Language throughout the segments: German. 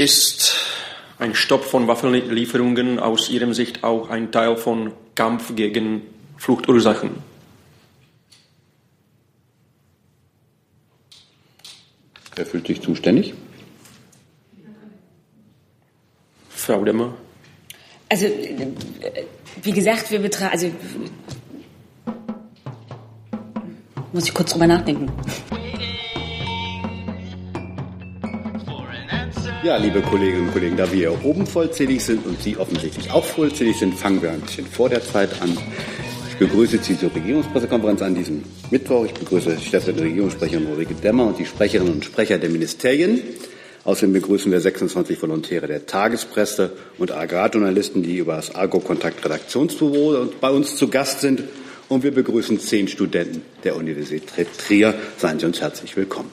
Ist ein Stopp von Waffenlieferungen aus Ihrer Sicht auch ein Teil von Kampf gegen Fluchtursachen? Wer fühlt sich zuständig? Frau Demmer. Also, äh, wie gesagt, wir betrachten, also, muss ich kurz drüber nachdenken. Ja, liebe Kolleginnen und Kollegen, da wir hier oben vollzählig sind und Sie offensichtlich auch vollzählig sind, fangen wir ein bisschen vor der Zeit an. Ich begrüße Sie zur Regierungspressekonferenz an diesem Mittwoch. Ich begrüße stellvertretende Regierungssprecherin Ulrike Demmer und die Sprecherinnen und Sprecher der Ministerien. Außerdem begrüßen wir 26 Volontäre der Tagespresse und Agrarjournalisten, die über das Agro-Kontakt Redaktionsbüro bei uns zu Gast sind. Und wir begrüßen zehn Studenten der Universität Trier. Seien Sie uns herzlich willkommen.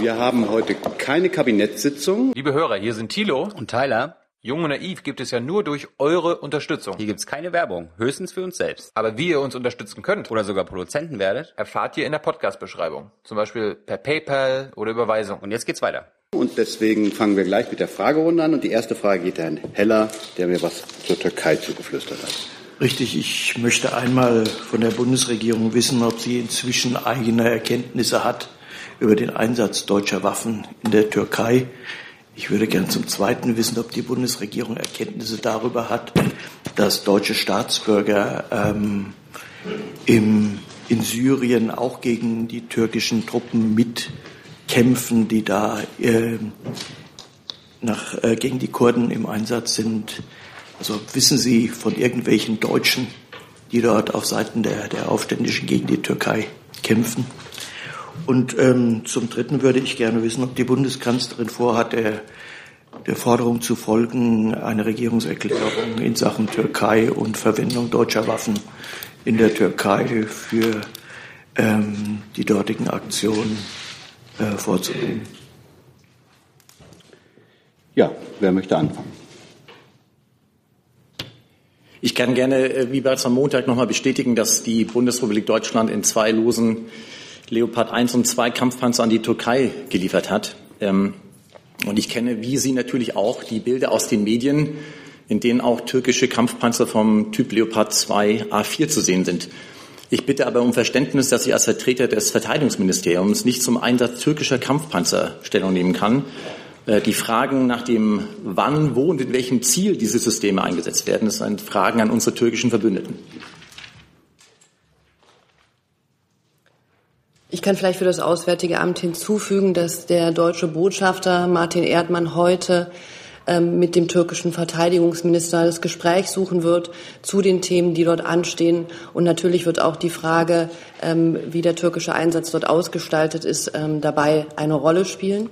Wir haben heute keine Kabinettssitzung. Liebe Hörer, hier sind Thilo und Tyler. Jung und Naiv gibt es ja nur durch eure Unterstützung. Hier gibt es keine Werbung, höchstens für uns selbst. Aber wie ihr uns unterstützen könnt oder sogar Produzenten werdet, erfahrt ihr in der Podcast-Beschreibung. Zum Beispiel per PayPal oder Überweisung. Und jetzt geht's weiter. Und deswegen fangen wir gleich mit der Fragerunde an. Und die erste Frage geht an Heller, der mir was zur Türkei zugeflüstert hat. Richtig, ich möchte einmal von der Bundesregierung wissen, ob sie inzwischen eigene Erkenntnisse hat über den Einsatz deutscher Waffen in der Türkei. Ich würde gern zum Zweiten wissen, ob die Bundesregierung Erkenntnisse darüber hat, dass deutsche Staatsbürger ähm, im, in Syrien auch gegen die türkischen Truppen mitkämpfen, die da äh, nach, äh, gegen die Kurden im Einsatz sind. Also wissen Sie von irgendwelchen Deutschen, die dort auf Seiten der, der Aufständischen gegen die Türkei kämpfen? Und ähm, zum Dritten würde ich gerne wissen, ob die Bundeskanzlerin vorhat, der, der Forderung zu folgen, eine Regierungserklärung in Sachen Türkei und Verwendung deutscher Waffen in der Türkei für ähm, die dortigen Aktionen äh, vorzunehmen. Ja, wer möchte anfangen? Ich kann gerne, äh, wie bereits am Montag, noch nochmal bestätigen, dass die Bundesrepublik Deutschland in zwei Losen Leopard 1 und 2 Kampfpanzer an die Türkei geliefert hat. Ähm, und ich kenne, wie Sie natürlich auch, die Bilder aus den Medien, in denen auch türkische Kampfpanzer vom Typ Leopard 2 A4 zu sehen sind. Ich bitte aber um Verständnis, dass ich als Vertreter des Verteidigungsministeriums nicht zum Einsatz türkischer Kampfpanzer Stellung nehmen kann. Äh, die Fragen nach dem wann, wo und mit welchem Ziel diese Systeme eingesetzt werden, das sind Fragen an unsere türkischen Verbündeten. Ich kann vielleicht für das Auswärtige Amt hinzufügen, dass der deutsche Botschafter Martin Erdmann heute ähm, mit dem türkischen Verteidigungsminister das Gespräch suchen wird zu den Themen, die dort anstehen. Und natürlich wird auch die Frage, ähm, wie der türkische Einsatz dort ausgestaltet ist, ähm, dabei eine Rolle spielen.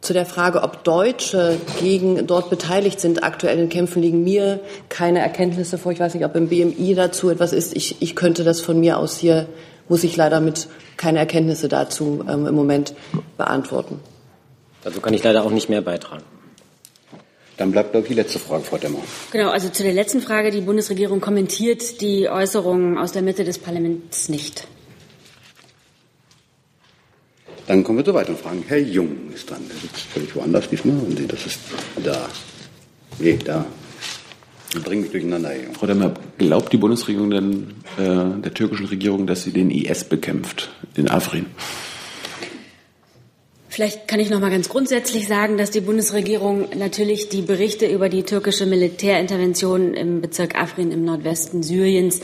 Zu der Frage, ob Deutsche gegen dort beteiligt sind, aktuell in Kämpfen, liegen mir keine Erkenntnisse vor. Ich weiß nicht, ob im BMI dazu etwas ist. Ich, ich könnte das von mir aus hier muss ich leider mit keine Erkenntnisse dazu ähm, im Moment beantworten. Dazu kann ich leider auch nicht mehr beitragen. Dann bleibt, glaube ich, die letzte Frage, Frau Demmer. Genau, also zu der letzten Frage. Die Bundesregierung kommentiert die Äußerungen aus der Mitte des Parlaments nicht. Dann kommen wir zu weiteren Fragen. Herr Jung ist dran. Der sitzt völlig woanders diesmal. Nee, das ist da. Nee, da. Die bringen mich durcheinander. Hier. Frau Demmer, glaubt die Bundesregierung denn äh, der türkischen Regierung, dass sie den IS bekämpft in Afrin? Vielleicht kann ich noch mal ganz grundsätzlich sagen, dass die Bundesregierung natürlich die Berichte über die türkische Militärintervention im Bezirk Afrin im Nordwesten Syriens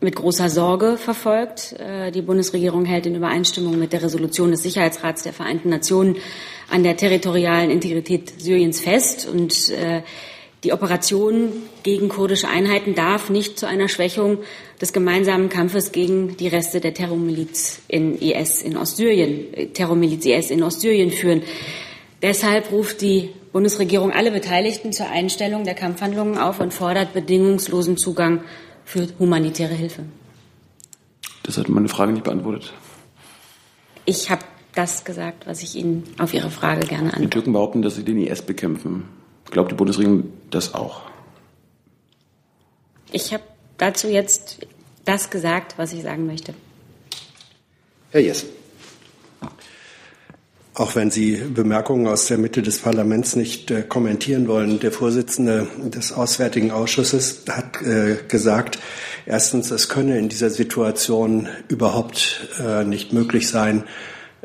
mit großer Sorge verfolgt. Äh, die Bundesregierung hält in Übereinstimmung mit der Resolution des Sicherheitsrats der Vereinten Nationen an der territorialen Integrität Syriens fest und äh, die Operation gegen kurdische Einheiten darf nicht zu einer Schwächung des gemeinsamen Kampfes gegen die Reste der Terrormiliz in IS in Ostsyrien, äh, Terrormiliz IS in Ostsyrien führen. Deshalb ruft die Bundesregierung alle Beteiligten zur Einstellung der Kampfhandlungen auf und fordert bedingungslosen Zugang für humanitäre Hilfe. Das hat meine Frage nicht beantwortet. Ich habe das gesagt, was ich Ihnen auf Ihre Frage gerne antworte. Die Türken behaupten, dass sie den IS bekämpfen. Glaubt die Bundesregierung das auch? Ich habe dazu jetzt das gesagt, was ich sagen möchte. Herr Jessen. auch wenn Sie Bemerkungen aus der Mitte des Parlaments nicht äh, kommentieren wollen. Der Vorsitzende des Auswärtigen Ausschusses hat äh, gesagt, erstens, es könne in dieser Situation überhaupt äh, nicht möglich sein,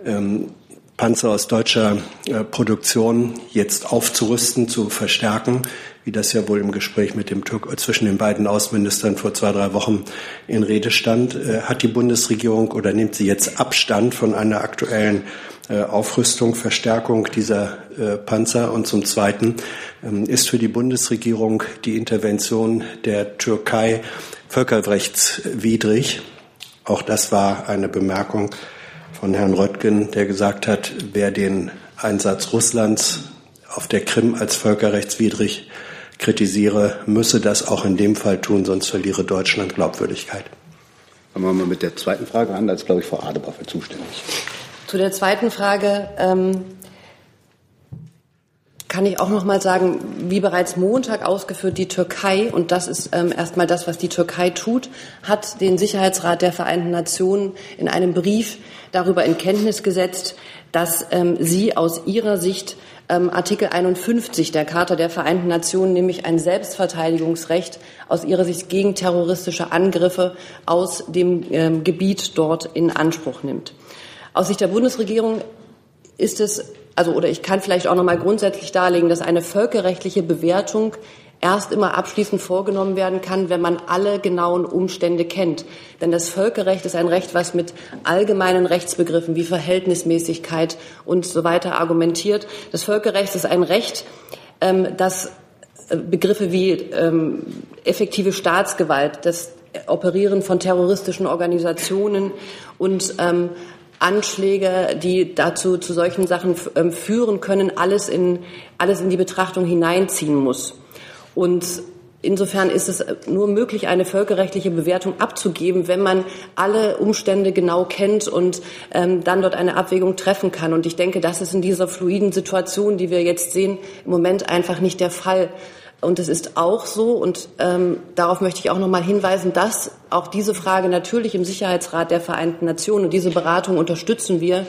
ähm, Panzer aus deutscher äh, Produktion jetzt aufzurüsten, zu verstärken, wie das ja wohl im Gespräch mit dem Türk zwischen den beiden Außenministern vor zwei, drei Wochen in Rede stand. Äh, hat die Bundesregierung oder nimmt sie jetzt Abstand von einer aktuellen äh, Aufrüstung, Verstärkung dieser äh, Panzer. Und zum Zweiten ähm, ist für die Bundesregierung die Intervention der Türkei völkerrechtswidrig. Auch das war eine Bemerkung von Herrn Röttgen, der gesagt hat, wer den Einsatz Russlands auf der Krim als völkerrechtswidrig kritisiere, müsse das auch in dem Fall tun, sonst verliere Deutschland Glaubwürdigkeit. Fangen wir mal mit der zweiten Frage an. Da ist, glaube ich, Frau Adebar für zuständig. Zu der zweiten Frage ähm, kann ich auch noch mal sagen, wie bereits Montag ausgeführt, die Türkei, und das ist ähm, erstmal das, was die Türkei tut, hat den Sicherheitsrat der Vereinten Nationen in einem Brief darüber in Kenntnis gesetzt, dass ähm, sie aus ihrer Sicht ähm, Artikel 51 der Charta der Vereinten Nationen, nämlich ein Selbstverteidigungsrecht aus ihrer Sicht gegen terroristische Angriffe aus dem ähm, Gebiet dort in Anspruch nimmt. Aus Sicht der Bundesregierung ist es, also oder ich kann vielleicht auch noch mal grundsätzlich darlegen, dass eine völkerrechtliche Bewertung erst immer abschließend vorgenommen werden kann, wenn man alle genauen Umstände kennt. Denn das Völkerrecht ist ein Recht, was mit allgemeinen Rechtsbegriffen wie Verhältnismäßigkeit und so weiter argumentiert. Das Völkerrecht ist ein Recht, ähm, das äh, Begriffe wie ähm, effektive Staatsgewalt, das Operieren von terroristischen Organisationen und ähm, Anschläge, die dazu zu solchen Sachen führen können, alles in, alles in die Betrachtung hineinziehen muss. Und Insofern ist es nur möglich, eine völkerrechtliche Bewertung abzugeben, wenn man alle Umstände genau kennt und ähm, dann dort eine Abwägung treffen kann. Und ich denke, das ist in dieser fluiden Situation, die wir jetzt sehen, im Moment einfach nicht der Fall. Und es ist auch so, und ähm, darauf möchte ich auch noch mal hinweisen, dass auch diese Frage natürlich im Sicherheitsrat der Vereinten Nationen und diese Beratung unterstützen wir,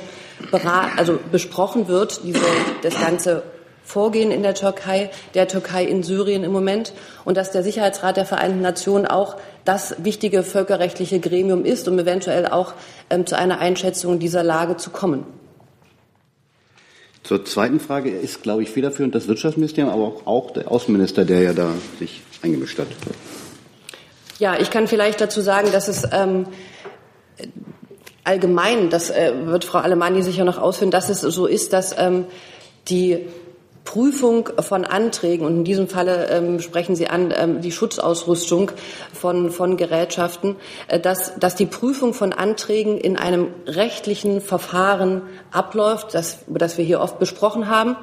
also besprochen wird, diese, das ganze Vorgehen in der Türkei, der Türkei in Syrien im Moment, und dass der Sicherheitsrat der Vereinten Nationen auch das wichtige völkerrechtliche Gremium ist, um eventuell auch ähm, zu einer Einschätzung dieser Lage zu kommen. Zur zweiten Frage ist, glaube ich, federführend das Wirtschaftsministerium, aber auch der Außenminister, der ja da sich eingemischt hat. Ja, ich kann vielleicht dazu sagen, dass es ähm, allgemein, das äh, wird Frau Alemanni sicher noch ausführen, dass es so ist, dass ähm, die Prüfung von Anträgen, und in diesem Falle ähm, sprechen Sie an ähm, die Schutzausrüstung von, von Gerätschaften, äh, dass, dass die Prüfung von Anträgen in einem rechtlichen Verfahren abläuft, das, das wir hier oft besprochen haben,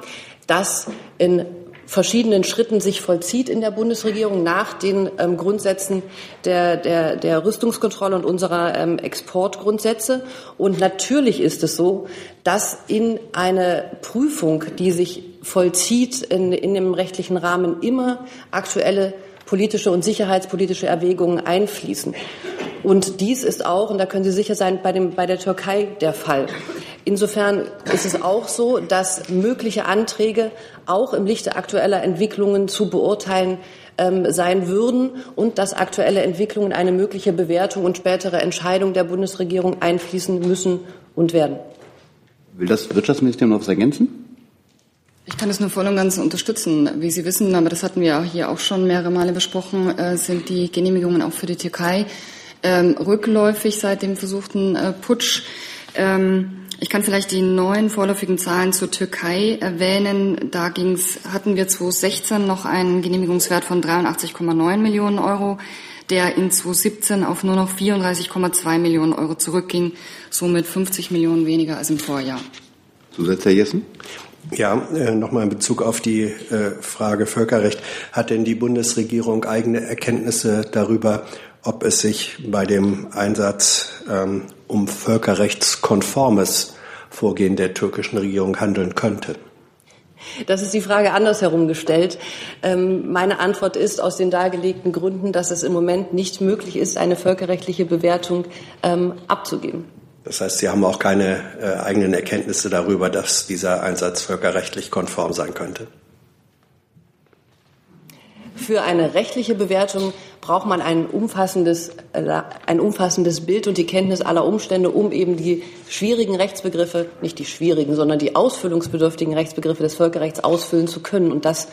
das in verschiedenen Schritten sich vollzieht in der Bundesregierung nach den ähm, Grundsätzen der, der, der Rüstungskontrolle und unserer ähm, Exportgrundsätze. Und natürlich ist es so, dass in eine Prüfung, die sich vollzieht in, in dem rechtlichen Rahmen, immer aktuelle politische und sicherheitspolitische Erwägungen einfließen. Und dies ist auch, und da können Sie sicher sein, bei, dem, bei der Türkei der Fall. Insofern ist es auch so, dass mögliche Anträge auch im Lichte aktueller Entwicklungen zu beurteilen ähm, sein würden und dass aktuelle Entwicklungen eine mögliche Bewertung und spätere Entscheidung der Bundesregierung einfließen müssen und werden. Will das Wirtschaftsministerium noch was ergänzen? Ich kann das nur voll und ganz unterstützen. Wie Sie wissen, aber das hatten wir hier auch schon mehrere Male besprochen, äh, sind die Genehmigungen auch für die Türkei ähm, rückläufig seit dem versuchten äh, Putsch. Ähm, ich kann vielleicht die neuen vorläufigen Zahlen zur Türkei erwähnen. Da ging's, hatten wir 2016 noch einen Genehmigungswert von 83,9 Millionen Euro, der in 2017 auf nur noch 34,2 Millionen Euro zurückging, somit 50 Millionen weniger als im Vorjahr. Zusatz, Herr Jessen? Ja, äh, nochmal in Bezug auf die äh, Frage Völkerrecht. Hat denn die Bundesregierung eigene Erkenntnisse darüber, ob es sich bei dem Einsatz ähm, um völkerrechtskonformes Vorgehen der türkischen Regierung handeln könnte? Das ist die Frage andersherum gestellt. Ähm, meine Antwort ist aus den dargelegten Gründen, dass es im Moment nicht möglich ist, eine völkerrechtliche Bewertung ähm, abzugeben. Das heißt, Sie haben auch keine äh, eigenen Erkenntnisse darüber, dass dieser Einsatz völkerrechtlich konform sein könnte. Für eine rechtliche Bewertung braucht man ein umfassendes, äh, ein umfassendes Bild und die Kenntnis aller Umstände, um eben die schwierigen Rechtsbegriffe, nicht die schwierigen, sondern die ausfüllungsbedürftigen Rechtsbegriffe des Völkerrechts ausfüllen zu können. Und das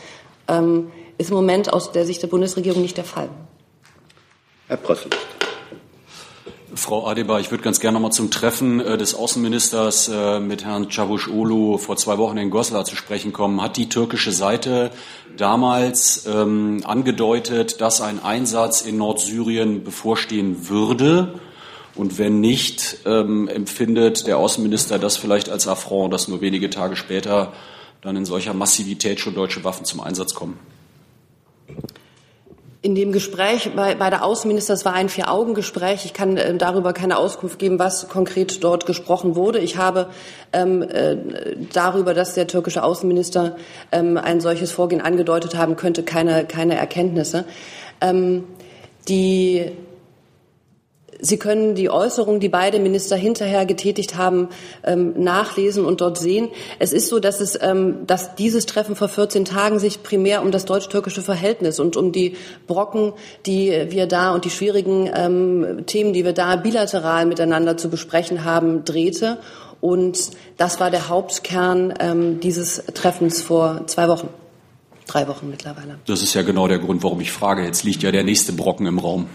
ähm, ist im Moment aus der Sicht der Bundesregierung nicht der Fall. Herr Prössel. Frau Adebar, ich würde ganz gerne noch mal zum Treffen äh, des Außenministers äh, mit Herrn Çavuşoğlu vor zwei Wochen in Goslar zu sprechen kommen. Hat die türkische Seite damals ähm, angedeutet, dass ein Einsatz in Nordsyrien bevorstehen würde? Und wenn nicht, ähm, empfindet der Außenminister das vielleicht als Affront, dass nur wenige Tage später dann in solcher Massivität schon deutsche Waffen zum Einsatz kommen? In dem Gespräch bei, bei der Außenminister, es war ein Vier-Augen-Gespräch. Ich kann äh, darüber keine Auskunft geben, was konkret dort gesprochen wurde. Ich habe ähm, äh, darüber, dass der türkische Außenminister ähm, ein solches Vorgehen angedeutet haben könnte, keine, keine Erkenntnisse. Ähm, die Sie können die Äußerungen, die beide Minister hinterher getätigt haben, ähm, nachlesen und dort sehen. Es ist so, dass, es, ähm, dass dieses Treffen vor 14 Tagen sich primär um das deutsch-türkische Verhältnis und um die Brocken, die wir da und die schwierigen ähm, Themen, die wir da bilateral miteinander zu besprechen haben, drehte. Und das war der Hauptkern dieses Treffens vor zwei Wochen. Drei Wochen mittlerweile. Das ist ja genau der Grund, warum ich frage. Jetzt liegt ja der nächste Brocken im Raum.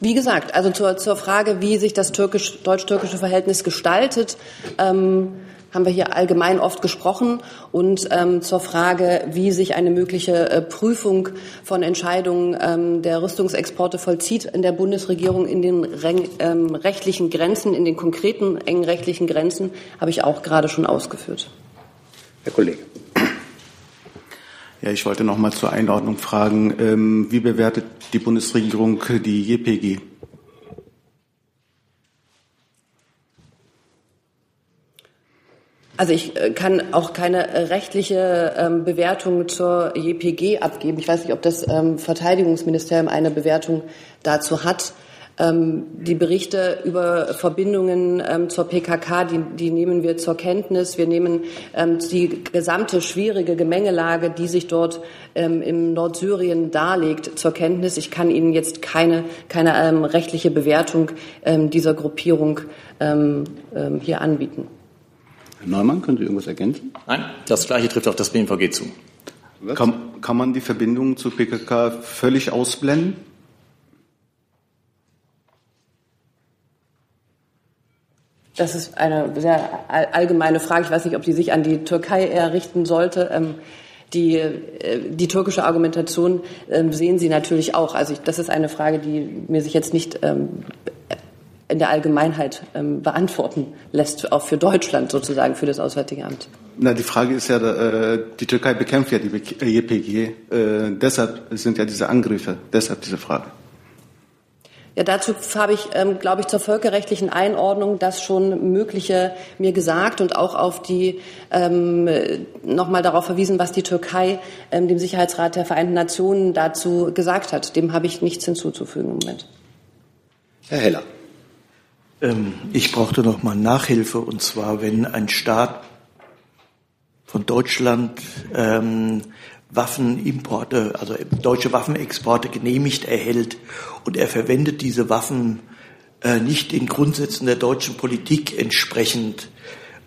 Wie gesagt, also zur, zur Frage, wie sich das türkisch, deutsch-türkische Verhältnis gestaltet, ähm, haben wir hier allgemein oft gesprochen. Und ähm, zur Frage, wie sich eine mögliche äh, Prüfung von Entscheidungen ähm, der Rüstungsexporte vollzieht in der Bundesregierung in den ähm, rechtlichen Grenzen, in den konkreten engen rechtlichen Grenzen, habe ich auch gerade schon ausgeführt. Herr Kollege. Ja, ich wollte noch mal zur Einordnung fragen, ähm, wie bewertet die Bundesregierung die JPG? Also ich äh, kann auch keine rechtliche ähm, Bewertung zur JPG abgeben. Ich weiß nicht, ob das ähm, Verteidigungsministerium eine Bewertung dazu hat. Ähm, die Berichte über Verbindungen ähm, zur PKK, die, die, nehmen wir zur Kenntnis. Wir nehmen ähm, die gesamte schwierige Gemengelage, die sich dort im Nordsyrien darlegt, zur Kenntnis. Ich kann Ihnen jetzt keine, keine rechtliche Bewertung dieser Gruppierung hier anbieten. Herr Neumann, können Sie irgendwas ergänzen? Nein, das Gleiche trifft auf das BMVG zu. Kann, kann man die Verbindung zur PKK völlig ausblenden? Das ist eine sehr allgemeine Frage. Ich weiß nicht, ob die sich an die Türkei eher richten sollte. Ähm, die, äh, die türkische Argumentation ähm, sehen Sie natürlich auch. Also ich, das ist eine Frage, die mir sich jetzt nicht ähm, in der Allgemeinheit beantworten lässt, auch für Deutschland sozusagen, für das Auswärtige Amt. Na, die Frage ist ja, äh, die Türkei bekämpft ja die JPG. Äh, deshalb sind ja diese Angriffe, deshalb diese Frage. Ja, dazu habe ich, ähm, glaube ich, zur völkerrechtlichen Einordnung das schon Mögliche mir gesagt und auch auf die ähm, nochmal darauf verwiesen, was die Türkei ähm, dem Sicherheitsrat der Vereinten Nationen dazu gesagt hat. Dem habe ich nichts hinzuzufügen im Moment. Herr Heller. Ähm, ich brauchte noch mal Nachhilfe und zwar, wenn ein Staat von Deutschland ähm, Waffenimporte, also deutsche Waffenexporte genehmigt erhält und er verwendet diese Waffen äh, nicht den Grundsätzen der deutschen Politik entsprechend.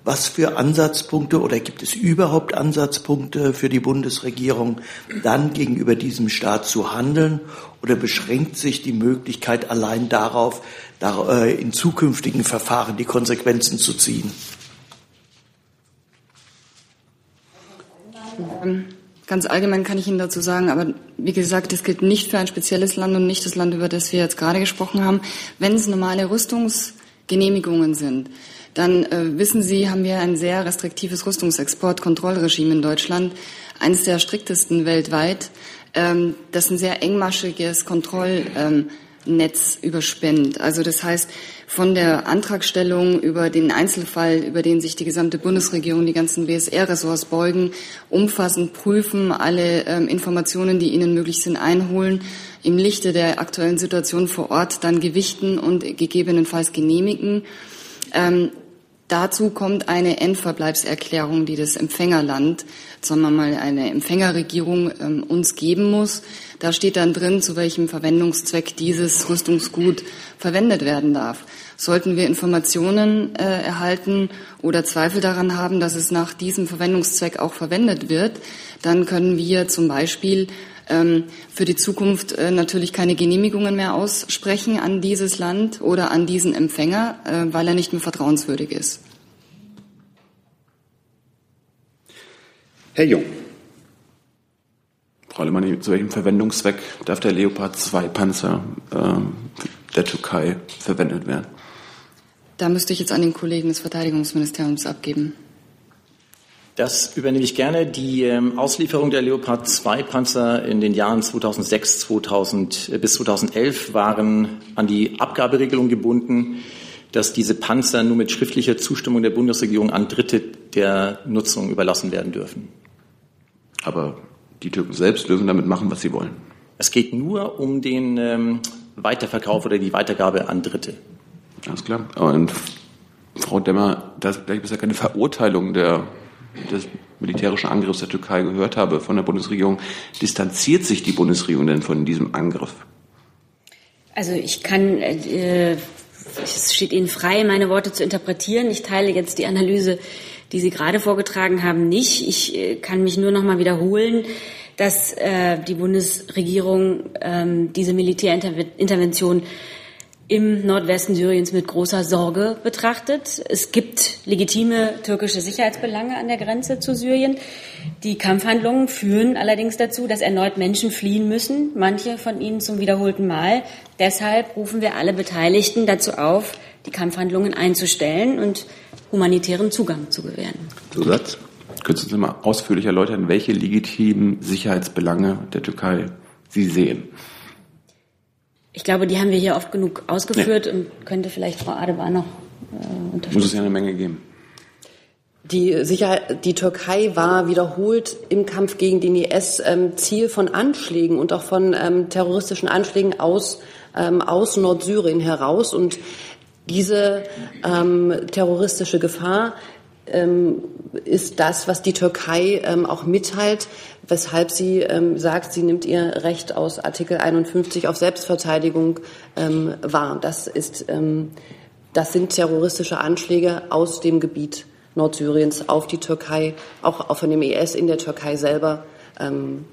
Was für Ansatzpunkte oder gibt es überhaupt Ansatzpunkte für die Bundesregierung, dann gegenüber diesem Staat zu handeln? Oder beschränkt sich die Möglichkeit allein darauf, äh, in zukünftigen Verfahren die Konsequenzen zu ziehen? Ähm, Ganz allgemein kann ich Ihnen dazu sagen, aber wie gesagt, das gilt nicht für ein spezielles Land und nicht das Land, über das wir jetzt gerade gesprochen haben. Wenn es normale Rüstungsgenehmigungen sind, dann äh, wissen Sie, haben wir ein sehr restriktives Rüstungsexportkontrollregime in Deutschland, eines der striktesten weltweit, ähm, das ein sehr engmaschiges Kontroll ähm, Netz überspannt. Also das heißt, von der Antragstellung über den Einzelfall, über den sich die gesamte Bundesregierung, die ganzen BSR-Ressorts beugen, umfassend prüfen, alle ähm, Informationen, die ihnen möglich sind, einholen, im Lichte der aktuellen Situation vor Ort dann gewichten und gegebenenfalls genehmigen. Ähm, Dazu kommt eine Endverbleibserklärung, die das Empfängerland, sagen wir mal eine Empfängerregierung, ähm, uns geben muss. Da steht dann drin, zu welchem Verwendungszweck dieses Rüstungsgut verwendet werden darf. Sollten wir Informationen äh, erhalten oder Zweifel daran haben, dass es nach diesem Verwendungszweck auch verwendet wird, dann können wir zum Beispiel für die Zukunft äh, natürlich keine Genehmigungen mehr aussprechen an dieses Land oder an diesen Empfänger, äh, weil er nicht mehr vertrauenswürdig ist. Herr Jung. Frau Lehmann, zu welchem Verwendungszweck darf der Leopard 2 Panzer äh, der Türkei verwendet werden? Da müsste ich jetzt an den Kollegen des Verteidigungsministeriums abgeben. Das übernehme ich gerne. Die ähm, Auslieferung der Leopard 2 Panzer in den Jahren 2006 2000, äh, bis 2011 waren an die Abgaberegelung gebunden, dass diese Panzer nur mit schriftlicher Zustimmung der Bundesregierung an Dritte der Nutzung überlassen werden dürfen. Aber die Türken selbst dürfen damit machen, was sie wollen. Es geht nur um den ähm, Weiterverkauf oder die Weitergabe an Dritte. Alles klar. Und Frau Demmer, da ich bisher keine Verurteilung der des militärischen Angriffs der Türkei gehört habe von der Bundesregierung. Distanziert sich die Bundesregierung denn von diesem Angriff? Also ich kann, äh, es steht Ihnen frei, meine Worte zu interpretieren. Ich teile jetzt die Analyse, die Sie gerade vorgetragen haben, nicht. Ich äh, kann mich nur noch mal wiederholen, dass äh, die Bundesregierung ähm, diese Militärintervention im Nordwesten Syriens mit großer Sorge betrachtet. Es gibt legitime türkische Sicherheitsbelange an der Grenze zu Syrien. Die Kampfhandlungen führen allerdings dazu, dass erneut Menschen fliehen müssen, manche von ihnen zum wiederholten Mal. Deshalb rufen wir alle Beteiligten dazu auf, die Kampfhandlungen einzustellen und humanitären Zugang zu gewähren. Zusatz? Könntest Sie mal ausführlich erläutern, welche legitimen Sicherheitsbelange der Türkei Sie sehen? Ich glaube, die haben wir hier oft genug ausgeführt ja. und könnte vielleicht Frau Adebar noch äh, unterstützen. Muss es ja eine Menge geben. Die, Sicherheit, die Türkei war wiederholt im Kampf gegen den IS ähm, Ziel von Anschlägen und auch von ähm, terroristischen Anschlägen aus, ähm, aus Nordsyrien heraus. Und diese ähm, terroristische Gefahr ist das, was die Türkei ähm, auch mitteilt, weshalb sie ähm, sagt, sie nimmt ihr Recht aus Artikel 51 auf Selbstverteidigung ähm, wahr. Das ist, ähm, das sind terroristische Anschläge aus dem Gebiet Nordsyriens auf die Türkei, auch von dem IS in der Türkei selber. Ähm,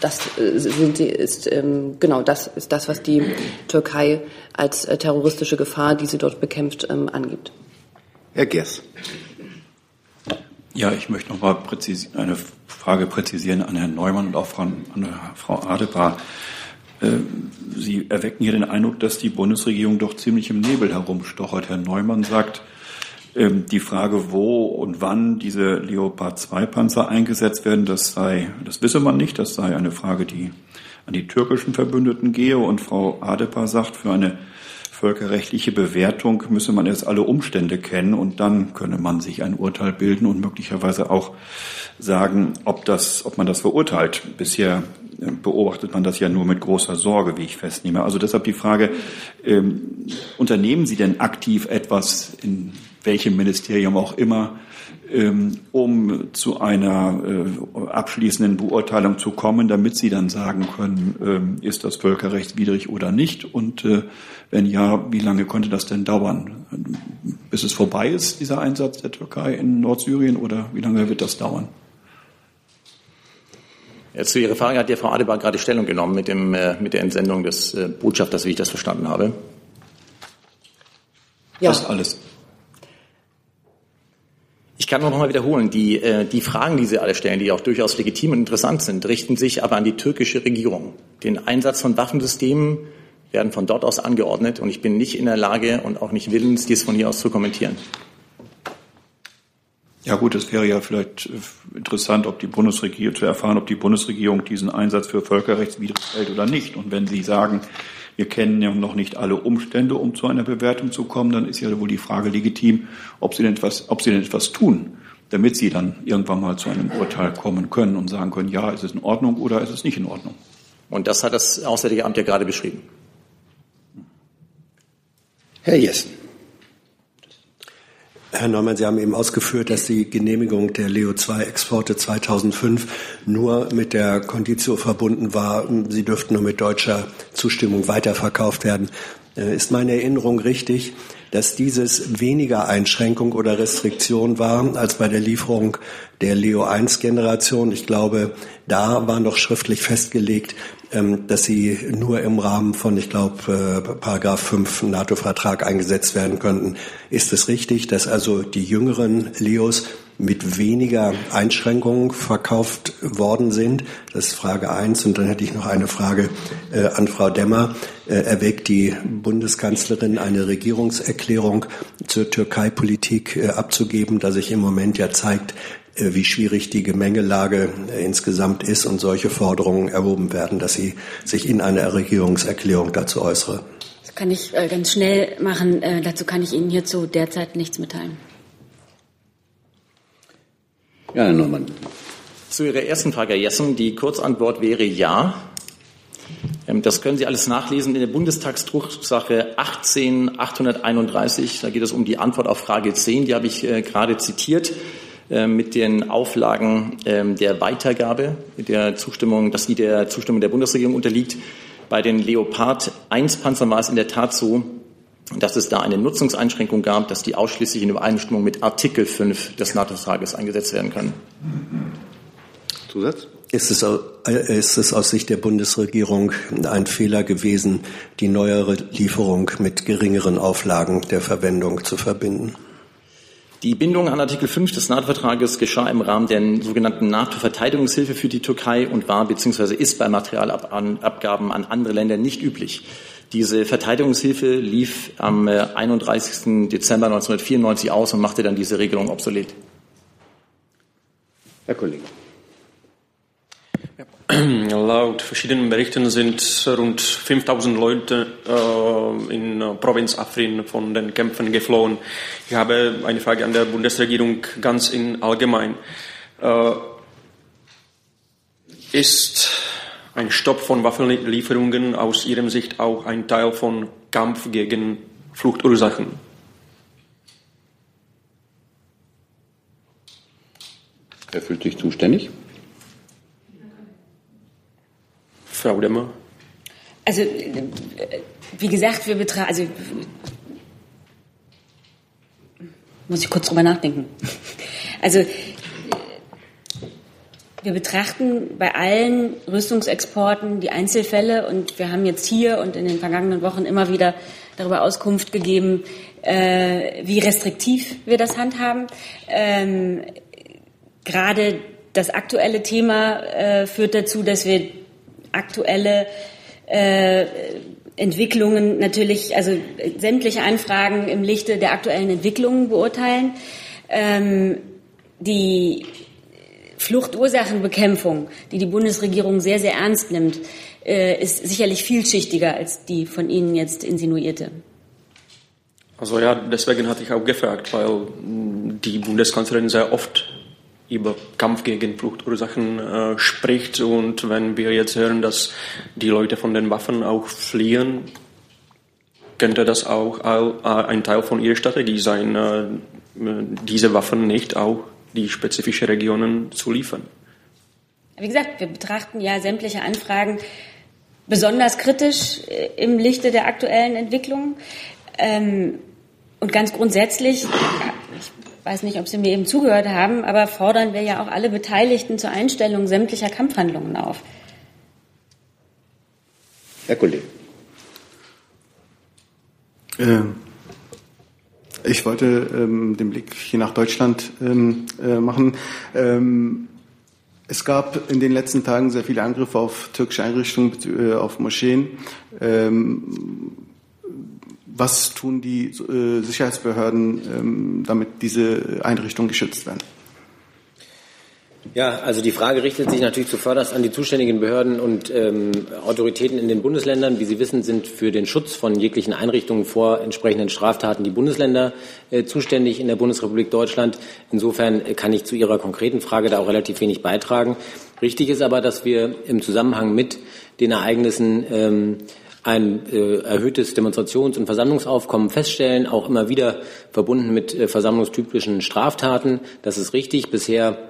das äh, sind, ist ähm, genau das ist das, was die Türkei als äh, terroristische Gefahr, die sie dort bekämpft, ähm, angibt. Herr Gers. Ja, ich möchte noch mal eine Frage präzisieren an Herrn Neumann und auch an Frau Adebar. Äh, Sie erwecken hier den Eindruck, dass die Bundesregierung doch ziemlich im Nebel herumstochert. Herr Neumann sagt, ähm, die Frage, wo und wann diese Leopard 2 Panzer eingesetzt werden, das sei, das wisse man nicht, das sei eine Frage, die an die türkischen Verbündeten gehe. Und Frau Adebar sagt, für eine völkerrechtliche Bewertung müsse man erst alle Umstände kennen und dann könne man sich ein Urteil bilden und möglicherweise auch sagen, ob das, ob man das verurteilt. Bisher äh, beobachtet man das ja nur mit großer Sorge, wie ich festnehme. Also deshalb die Frage, ähm, unternehmen Sie denn aktiv etwas, in welchem Ministerium auch immer, um zu einer äh, abschließenden Beurteilung zu kommen, damit Sie dann sagen können, ähm, ist das völkerrechtswidrig oder nicht? Und äh, wenn ja, wie lange konnte das denn dauern? Bis es vorbei ist, dieser Einsatz der Türkei in Nordsyrien, oder wie lange wird das dauern? Ja, zu Ihrer Frage hat ja Frau Adebar gerade Stellung genommen mit, dem, äh, mit der Entsendung des Botschafters, wie ich das verstanden habe. Ja. Das alles. Ich kann nur noch mal wiederholen, die, äh, die Fragen, die Sie alle stellen, die auch durchaus legitim und interessant sind, richten sich aber an die türkische Regierung. Den Einsatz von Waffensystemen werden von dort aus angeordnet und ich bin nicht in der Lage und auch nicht willens, dies von hier aus zu kommentieren. Ja gut, es wäre ja vielleicht äh, interessant, ob die Bundesregierung zu erfahren, ob die Bundesregierung diesen Einsatz für völkerrechtswidrig hält oder nicht. Und wenn Sie sagen, wir kennen ja noch nicht alle Umstände, um zu einer Bewertung zu kommen, dann ist ja wohl die Frage legitim, ob Sie denn etwas, ob Sie denn etwas tun, damit Sie dann irgendwann mal zu einem Urteil kommen können und sagen können, ja, ist es in Ordnung oder ist es nicht in Ordnung. Und das hat das Auswärtige Amt ja gerade beschrieben. Herr Jessen. Herr Neumann, Sie haben eben ausgeführt, dass die Genehmigung der Leo-2-Exporte 2005 nur mit der Konditio verbunden war, sie dürften nur mit deutscher Zustimmung weiterverkauft werden. Äh, ist meine Erinnerung richtig, dass dieses weniger Einschränkung oder Restriktion war als bei der Lieferung der Leo 1 Generation? Ich glaube, da war noch schriftlich festgelegt, ähm, dass sie nur im Rahmen von, ich glaube, äh, Paragraph 5 NATO-Vertrag eingesetzt werden könnten. Ist es richtig, dass also die jüngeren Leos mit weniger Einschränkungen verkauft worden sind? Das ist Frage eins. Und dann hätte ich noch eine Frage äh, an Frau Demmer. Äh, erwägt die Bundeskanzlerin eine Regierungserklärung zur Türkei-Politik äh, abzugeben, da sich im Moment ja zeigt, äh, wie schwierig die Gemengelage äh, insgesamt ist und solche Forderungen erhoben werden, dass sie sich in einer Regierungserklärung dazu äußere. Das kann ich äh, ganz schnell machen. dazu kann ich Ihnen hierzu derzeit nichts mitteilen. Ja, Herr Neumann. Zu Ihrer ersten Frage, Herr Jessen. Die Kurzantwort wäre ja. Ähm, das können Sie alles nachlesen in der Bundestagsdrucksache 18831. Da geht es um die Antwort auf Frage 10. Die habe ich gerade zitiert. Äh, mit den Auflagen ähm, der Weitergabe, der Zustimmung, dass die der Zustimmung der Bundesregierung unterliegt. Bei den Leopard 1 Panzern war es in der Tat so, dass es da eine Nutzungseinschränkung gab, dass die ausschließlich in Übereinstimmung mit Artikel 5 des NATO-Vertrages eingesetzt werden können. Zusatz? Ist es, äh, ist es aus Sicht der Bundesregierung ein Fehler gewesen, die neuere Lieferung mit geringeren Auflagen der Verwendung zu verbinden? Die Bindung an Artikel 5 des NATO-Vertrages geschah im Rahmen der sogenannten NATO-Verteidigungshilfe für die Türkei und war bzw. ist bei Materialabgaben an andere Länder nicht üblich. Diese Verteidigungshilfe lief am 31. Äh, Dezember 1994 aus und machte dann diese Regelung obsolet. Herr Kollege. Laut verschiedenen Berichten sind rund 5000 Leute äh, in äh, Provinz Afrin von den Kämpfen geflohen. Ich habe eine Frage an der Bundesregierung ganz in allgemein. Äh, ist ein Stopp von Waffenlieferungen aus Ihrer Sicht auch ein Teil von Kampf gegen Fluchtursachen? Wer fühlt sich zuständig? Frau Demmer? Also, wie gesagt, wir betrachten, also, muss ich kurz drüber nachdenken. Also, wir betrachten bei allen Rüstungsexporten die Einzelfälle und wir haben jetzt hier und in den vergangenen Wochen immer wieder darüber Auskunft gegeben, äh, wie restriktiv wir das handhaben. Ähm, gerade das aktuelle Thema äh, führt dazu, dass wir aktuelle äh, Entwicklungen natürlich, also sämtliche Anfragen im Lichte der aktuellen Entwicklungen beurteilen. Ähm, die Fluchtursachenbekämpfung, die die Bundesregierung sehr, sehr ernst nimmt, äh, ist sicherlich vielschichtiger als die von Ihnen jetzt insinuierte. Also ja, deswegen hatte ich auch gefragt, weil die Bundeskanzlerin sehr oft über Kampf gegen Fluchtursachen äh, spricht. Und wenn wir jetzt hören, dass die Leute von den Waffen auch fliehen, könnte das auch ein Teil von ihrer Strategie sein, äh, diese Waffen nicht auch die spezifischen Regionen zu liefern. Wie gesagt, wir betrachten ja sämtliche Anfragen besonders kritisch äh, im Lichte der aktuellen Entwicklung. Ähm, und ganz grundsätzlich, ich weiß nicht, ob Sie mir eben zugehört haben, aber fordern wir ja auch alle Beteiligten zur Einstellung sämtlicher Kampfhandlungen auf. Herr Kollege. Ähm, ich wollte ähm, den Blick hier nach Deutschland ähm, äh, machen. Ähm, es gab in den letzten Tagen sehr viele Angriffe auf türkische Einrichtungen, äh, auf Moscheen. Ähm, was tun die äh, Sicherheitsbehörden, ähm, damit diese Einrichtungen geschützt werden? Ja, also die Frage richtet sich natürlich zuvörderst an die zuständigen Behörden und ähm, Autoritäten in den Bundesländern. Wie Sie wissen, sind für den Schutz von jeglichen Einrichtungen vor entsprechenden Straftaten die Bundesländer äh, zuständig in der Bundesrepublik Deutschland. Insofern äh, kann ich zu Ihrer konkreten Frage da auch relativ wenig beitragen. Richtig ist aber, dass wir im Zusammenhang mit den Ereignissen ähm, ein äh, erhöhtes Demonstrations- und Versammlungsaufkommen feststellen, auch immer wieder verbunden mit äh, versammlungstypischen Straftaten. Das ist richtig. Bisher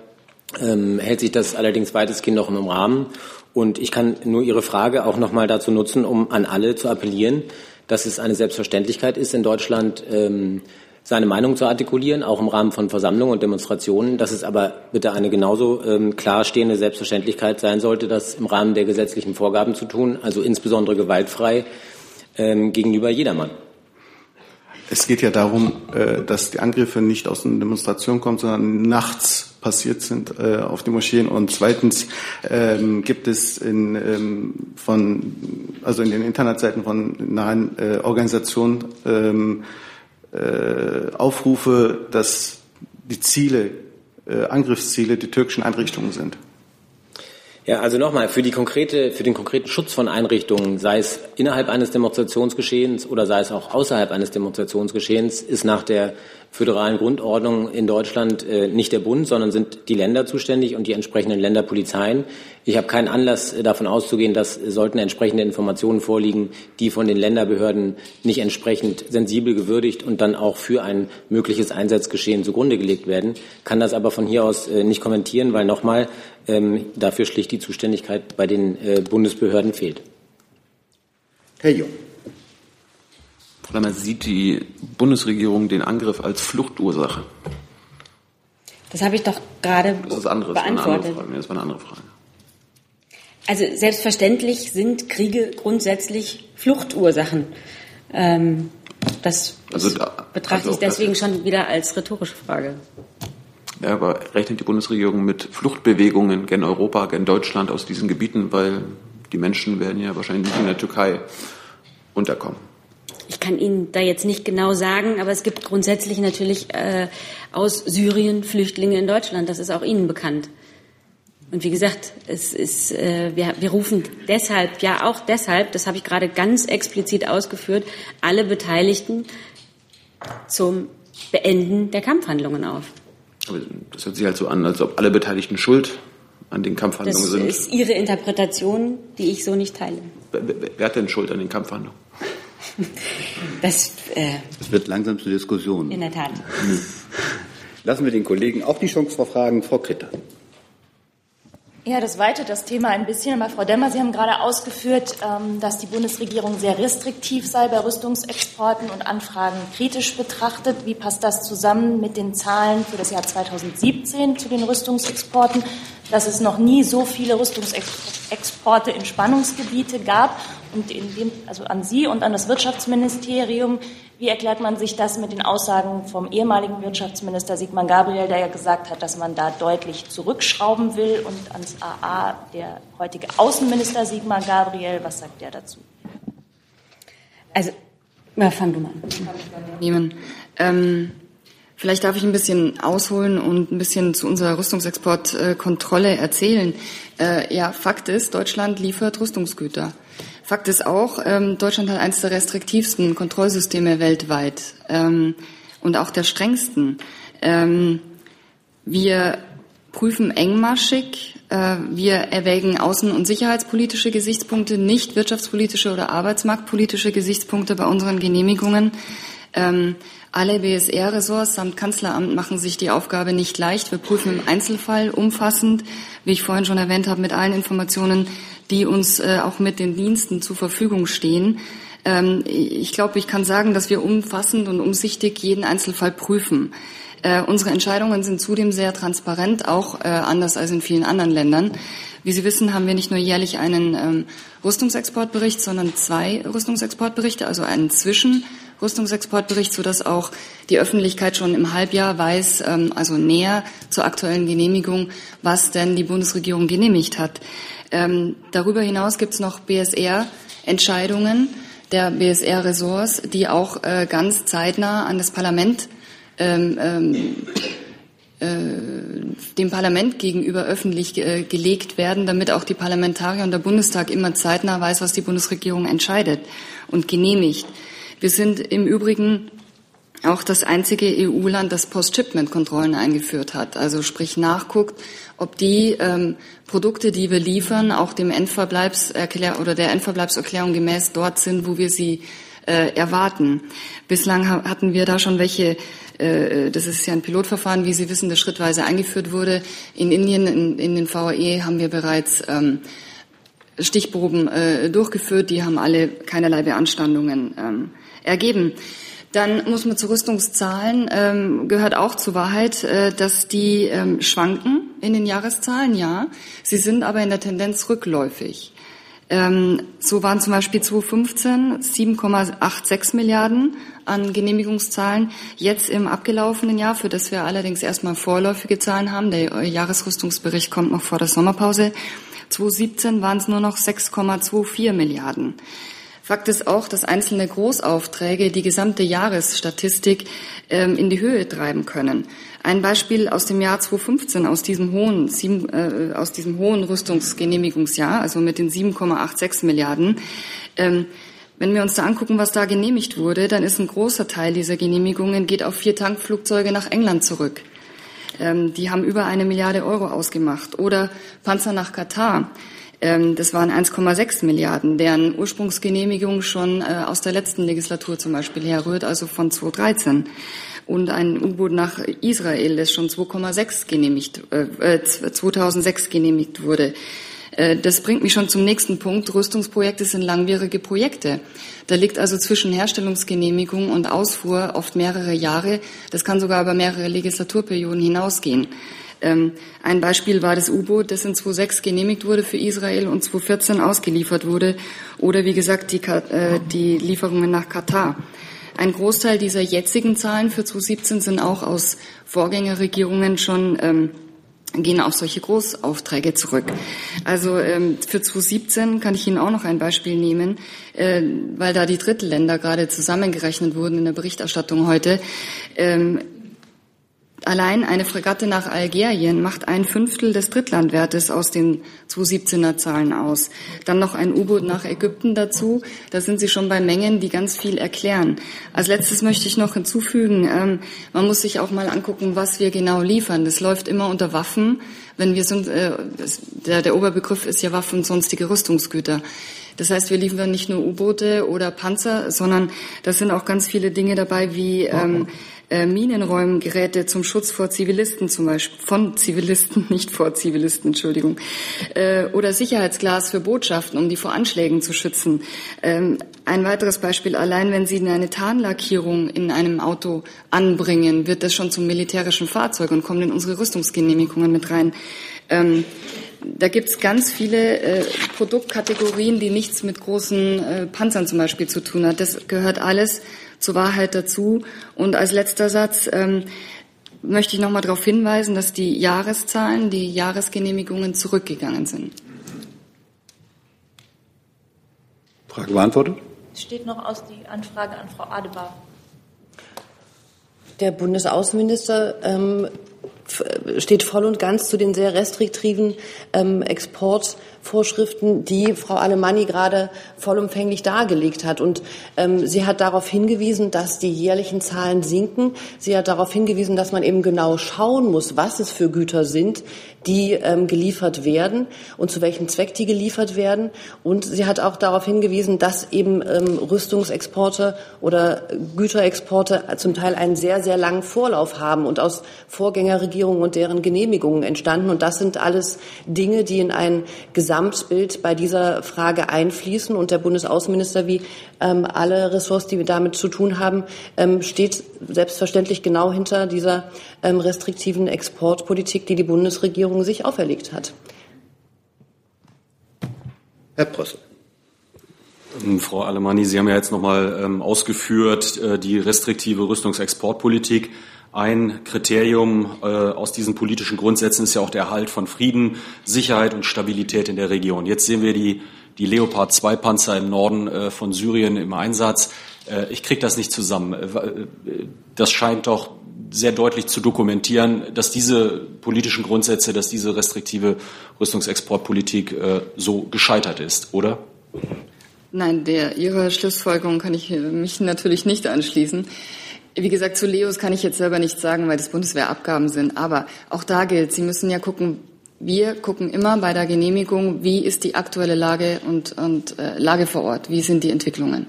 ähm, hält sich das allerdings weitestgehend noch im Rahmen. Und ich kann nur Ihre Frage auch noch mal dazu nutzen, um an alle zu appellieren, dass es eine Selbstverständlichkeit ist, in Deutschland ähm, seine Meinung zu artikulieren, auch im Rahmen von Versammlungen und Demonstrationen, dass es aber bitte eine genauso ähm, klar Selbstverständlichkeit sein sollte, das im Rahmen der gesetzlichen Vorgaben zu tun, also insbesondere gewaltfrei ähm, gegenüber jedermann. Es geht ja darum, äh, dass die Angriffe nicht aus einer Demonstration kommen, sondern nachts passiert sind äh, auf die Moscheen. Und zweitens ähm, gibt es in, ähm, von, also in den Internetseiten von nahen äh, Organisationen ähm, äh, Aufrufe, dass die Ziele, äh, Angriffsziele die türkischen Einrichtungen sind. Ja, also nochmal, für, die konkrete, für den konkreten Schutz von Einrichtungen, sei es innerhalb eines Demonstrationsgeschehens oder sei es auch außerhalb eines Demonstrationsgeschehens, ist nach der föderalen Grundordnung in Deutschland äh, nicht der Bund, sondern sind die Länder zuständig und die entsprechenden Länderpolizeien. Ich habe keinen Anlass äh, davon auszugehen, dass sollten entsprechende Informationen vorliegen, die von den Länderbehörden nicht entsprechend sensibel gewürdigt und dann auch für ein mögliches Einsatzgeschehen zugrunde gelegt werden, kann das aber von hier aus äh, nicht kommentieren, weil nochmal ähm, dafür schlicht die Zuständigkeit bei den äh, Bundesbehörden fehlt. Herr Jung. Frau Lammer, sieht die Bundesregierung den Angriff als Fluchtursache? Das habe ich doch gerade das ist anderes, beantwortet. Das, das war eine andere Frage. Also selbstverständlich sind Kriege grundsätzlich Fluchtursachen. Ähm, das also da, betrachte also ich deswegen schon wieder als rhetorische Frage. Ja, aber rechnet die Bundesregierung mit Fluchtbewegungen gen Europa, gen Deutschland aus diesen Gebieten, weil die Menschen werden ja wahrscheinlich nicht in der Türkei unterkommen? Ich kann Ihnen da jetzt nicht genau sagen, aber es gibt grundsätzlich natürlich äh, aus Syrien Flüchtlinge in Deutschland. Das ist auch Ihnen bekannt. Und wie gesagt, es ist, äh, wir, wir rufen deshalb, ja auch deshalb, das habe ich gerade ganz explizit ausgeführt, alle Beteiligten zum Beenden der Kampfhandlungen auf. Aber das hört sich halt so an, als ob alle Beteiligten schuld an den Kampfhandlungen das sind. Das ist Ihre Interpretation, die ich so nicht teile. Wer, hat denn Schuld an den Kampfhandlungen? Das, äh, das wird langsam zur Diskussion. In der Tat. Lassen wir den Kollegen auch die Chance vor Fragen. Frau Kritter. Ja, das weitet das Thema ein bisschen. Aber Frau Demmer, Sie haben gerade ausgeführt, ähm, dass die Bundesregierung sehr restriktiv sei bei Rüstungsexporten und Anfragen kritisch betrachtet. Wie passt das zusammen mit den Zahlen für das Jahr 2017 zu den Rüstungsexporten, dass es noch nie so viele Rüstungsexporte in Spannungsgebiete gab und in dem, also an Sie und an das Wirtschaftsministerium. Wie erklärt man sich das mit den Aussagen vom ehemaligen Wirtschaftsminister Sigmar Gabriel, der ja gesagt hat, dass man da deutlich zurückschrauben will und ans AA der heutige Außenminister Sigmar Gabriel, was sagt der dazu? Also, na, fang du mal an. Ähm, vielleicht darf ich ein bisschen ausholen und ein bisschen zu unserer Rüstungsexportkontrolle erzählen. Äh, ja, Fakt ist, Deutschland liefert Rüstungsgüter. Fakt ist auch, ähm, Deutschland hat eines der restriktivsten Kontrollsysteme weltweit ähm, und auch der strengsten. Ähm, wir prüfen engmaschig, äh, wir erwägen außen- und sicherheitspolitische Gesichtspunkte, nicht wirtschaftspolitische oder arbeitsmarktpolitische Gesichtspunkte bei unseren Genehmigungen. Alle BSR-Ressorts samt Kanzleramt machen sich die Aufgabe nicht leicht. Wir prüfen im Einzelfall umfassend, wie ich vorhin schon erwähnt habe, mit allen Informationen, die uns äh, auch mit den Diensten zur Verfügung stehen. Ähm, ich glaube, ich kann sagen, dass wir umfassend und umsichtig jeden Einzelfall prüfen. Äh, unsere Entscheidungen sind zudem sehr transparent, auch äh, anders als in vielen anderen Ländern. Wie Sie wissen, haben wir nicht nur jährlich einen ähm, Rüstungsexportbericht, sondern zwei Rüstungsexportberichte, also einen Zwischenrüstungsexportbericht, sodass auch die Öffentlichkeit schon im Halbjahr weiß, ähm, also näher zur aktuellen Genehmigung, was denn die Bundesregierung genehmigt hat. Ähm, darüber hinaus gibt es noch BSR-Entscheidungen, der BSR-Ressorts, die auch äh, ganz zeitnah an das Parlament ähm, äh, dem Parlament gegenüber öffentlich äh, gelegt werden, damit auch die Parlamentarier und der Bundestag immer zeitnah weiß, was die Bundesregierung entscheidet und genehmigt. Wir sind im Übrigen auch das einzige EU-Land, das Post-Shipment-Kontrollen eingeführt hat. Also sprich nachguckt, ob die ähm, Produkte, die wir liefern, auch dem Endverbleibserklär oder der Endverbleibserklärung gemäß dort sind, wo wir sie äh, erwarten. Bislang hatten wir da schon welche, äh, das ist ja ein Pilotverfahren, wie Sie wissen, das schrittweise eingeführt wurde. In Indien, in, in den VAE haben wir bereits ähm, Stichproben äh, durchgeführt, die haben alle keinerlei Beanstandungen ähm, ergeben. Dann muss man zu Rüstungszahlen, ähm, gehört auch zur Wahrheit, äh, dass die ähm, schwanken in den Jahreszahlen, ja. Sie sind aber in der Tendenz rückläufig. Ähm, so waren zum Beispiel 2015 7,86 Milliarden an Genehmigungszahlen. Jetzt im abgelaufenen Jahr, für das wir allerdings erstmal vorläufige Zahlen haben, der Jahresrüstungsbericht kommt noch vor der Sommerpause, 2017 waren es nur noch 6,24 Milliarden. Fakt ist auch, dass einzelne Großaufträge die gesamte Jahresstatistik ähm, in die Höhe treiben können. Ein Beispiel aus dem Jahr 2015, aus diesem hohen, sieben, äh, aus diesem hohen Rüstungsgenehmigungsjahr, also mit den 7,86 Milliarden. Ähm, wenn wir uns da angucken, was da genehmigt wurde, dann ist ein großer Teil dieser Genehmigungen geht auf vier Tankflugzeuge nach England zurück. Ähm, die haben über eine Milliarde Euro ausgemacht. Oder Panzer nach Katar. Ähm, das waren 1,6 Milliarden, deren Ursprungsgenehmigung schon äh, aus der letzten Legislatur zum Beispiel herrührt, also von 2013. Und ein U-Boot nach Israel, das schon 2,6 genehmigt, äh, 2006 äh, genehmigt wurde. Äh, das bringt mich schon zum nächsten Punkt. Rüstungsprojekte sind langwierige Projekte. Da liegt also zwischen Herstellungsgenehmigung und Ausfuhr oft mehrere Jahre. Das kann sogar über mehrere Legislaturperioden hinausgehen. Ähm, ein Beispiel war das U-Boot, das in 2006 genehmigt wurde für Israel und 2014 ausgeliefert wurde. Oder wie gesagt die, äh, die Lieferungen nach Katar. Ein Großteil dieser jetzigen Zahlen für 2017 sind auch aus Vorgängerregierungen schon ähm, gehen auf solche Großaufträge zurück. Also ähm, für 2017 kann ich Ihnen auch noch ein Beispiel nehmen, äh, weil da die Drittländer gerade zusammengerechnet wurden in der Berichterstattung heute. Ähm, Allein eine Fregatte nach Algerien macht ein Fünftel des Drittlandwertes aus den 2017er Zahlen aus. Dann noch ein U-Boot nach Ägypten dazu. Da sind Sie schon bei Mengen, die ganz viel erklären. Als letztes möchte ich noch hinzufügen, ähm, man muss sich auch mal angucken, was wir genau liefern. Das läuft immer unter Waffen. Wenn wir sind, äh, der, der Oberbegriff ist ja Waffen und sonstige Rüstungsgüter. Das heißt, wir liefern nicht nur U-Boote oder Panzer, sondern da sind auch ganz viele Dinge dabei wie ähm, äh, Minenräumgeräte zum Schutz vor Zivilisten zum Beispiel, von Zivilisten, nicht vor Zivilisten, Entschuldigung, äh, oder Sicherheitsglas für Botschaften, um die vor Anschlägen zu schützen. Ähm, ein weiteres Beispiel, allein wenn Sie eine Tarnlackierung in einem Auto anbringen, wird das schon zum militärischen Fahrzeug und kommt in unsere Rüstungsgenehmigungen mit rein. Ähm, da gibt es ganz viele äh, Produktkategorien, die nichts mit großen äh, Panzern zum Beispiel zu tun hat. Das gehört alles zur Wahrheit dazu. Und als letzter Satz ähm, möchte ich noch mal darauf hinweisen, dass die Jahreszahlen, die Jahresgenehmigungen zurückgegangen sind. Frage beantwortet? Es steht noch aus die Anfrage an Frau Adebar. Der Bundesaußenminister ähm, steht voll und ganz zu den sehr restriktiven ähm, Export Vorschriften, die Frau Alemanni gerade vollumfänglich dargelegt hat. Und ähm, sie hat darauf hingewiesen, dass die jährlichen Zahlen sinken. Sie hat darauf hingewiesen, dass man eben genau schauen muss, was es für Güter sind, die ähm, geliefert werden und zu welchem Zweck die geliefert werden. Und sie hat auch darauf hingewiesen, dass eben ähm, Rüstungsexporte oder Güterexporte zum Teil einen sehr, sehr langen Vorlauf haben und aus Vorgängerregierungen und deren Genehmigungen entstanden. Und das sind alles Dinge, die in ein Gesamtbild bei dieser Frage einfließen. Und der Bundesaußenminister, wie ähm, alle Ressorts, die damit zu tun haben, ähm, steht selbstverständlich genau hinter dieser ähm, restriktiven Exportpolitik, die die Bundesregierung sich auferlegt hat. Herr Brössel. Ähm, Frau Alemanni, Sie haben ja jetzt nochmal ähm, ausgeführt, äh, die restriktive Rüstungsexportpolitik. Ein Kriterium äh, aus diesen politischen Grundsätzen ist ja auch der Erhalt von Frieden, Sicherheit und Stabilität in der Region. Jetzt sehen wir die, die Leopard 2 Panzer im Norden äh, von Syrien im Einsatz. Äh, ich kriege das nicht zusammen. Äh, äh, das scheint doch sehr deutlich zu dokumentieren, dass diese politischen Grundsätze, dass diese restriktive Rüstungsexportpolitik äh, so gescheitert ist, oder? Nein, der, Ihrer Schlussfolgerung kann ich mich natürlich nicht anschließen. Wie gesagt, zu Leos kann ich jetzt selber nichts sagen, weil das Bundeswehrabgaben sind. Aber auch da gilt, Sie müssen ja gucken, wir gucken immer bei der Genehmigung, wie ist die aktuelle Lage und, und äh, Lage vor Ort, wie sind die Entwicklungen.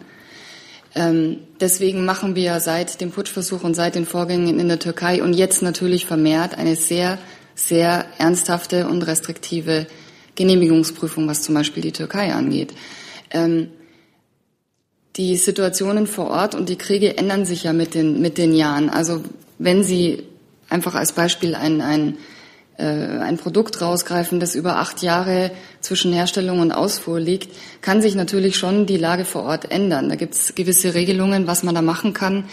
Ähm, deswegen machen wir seit dem Putschversuch und seit den Vorgängen in der Türkei und jetzt natürlich vermehrt eine sehr, sehr ernsthafte und restriktive Genehmigungsprüfung, was zum Beispiel die Türkei angeht. Ähm, die Situationen vor Ort und die Kriege ändern sich ja mit den, mit den Jahren. Also wenn Sie einfach als Beispiel ein, ein, äh, ein Produkt rausgreifen, das über acht Jahre zwischen Herstellung und Ausfuhr liegt, kann sich natürlich schon die Lage vor Ort ändern. Da gibt es gewisse Regelungen, was man da machen kann.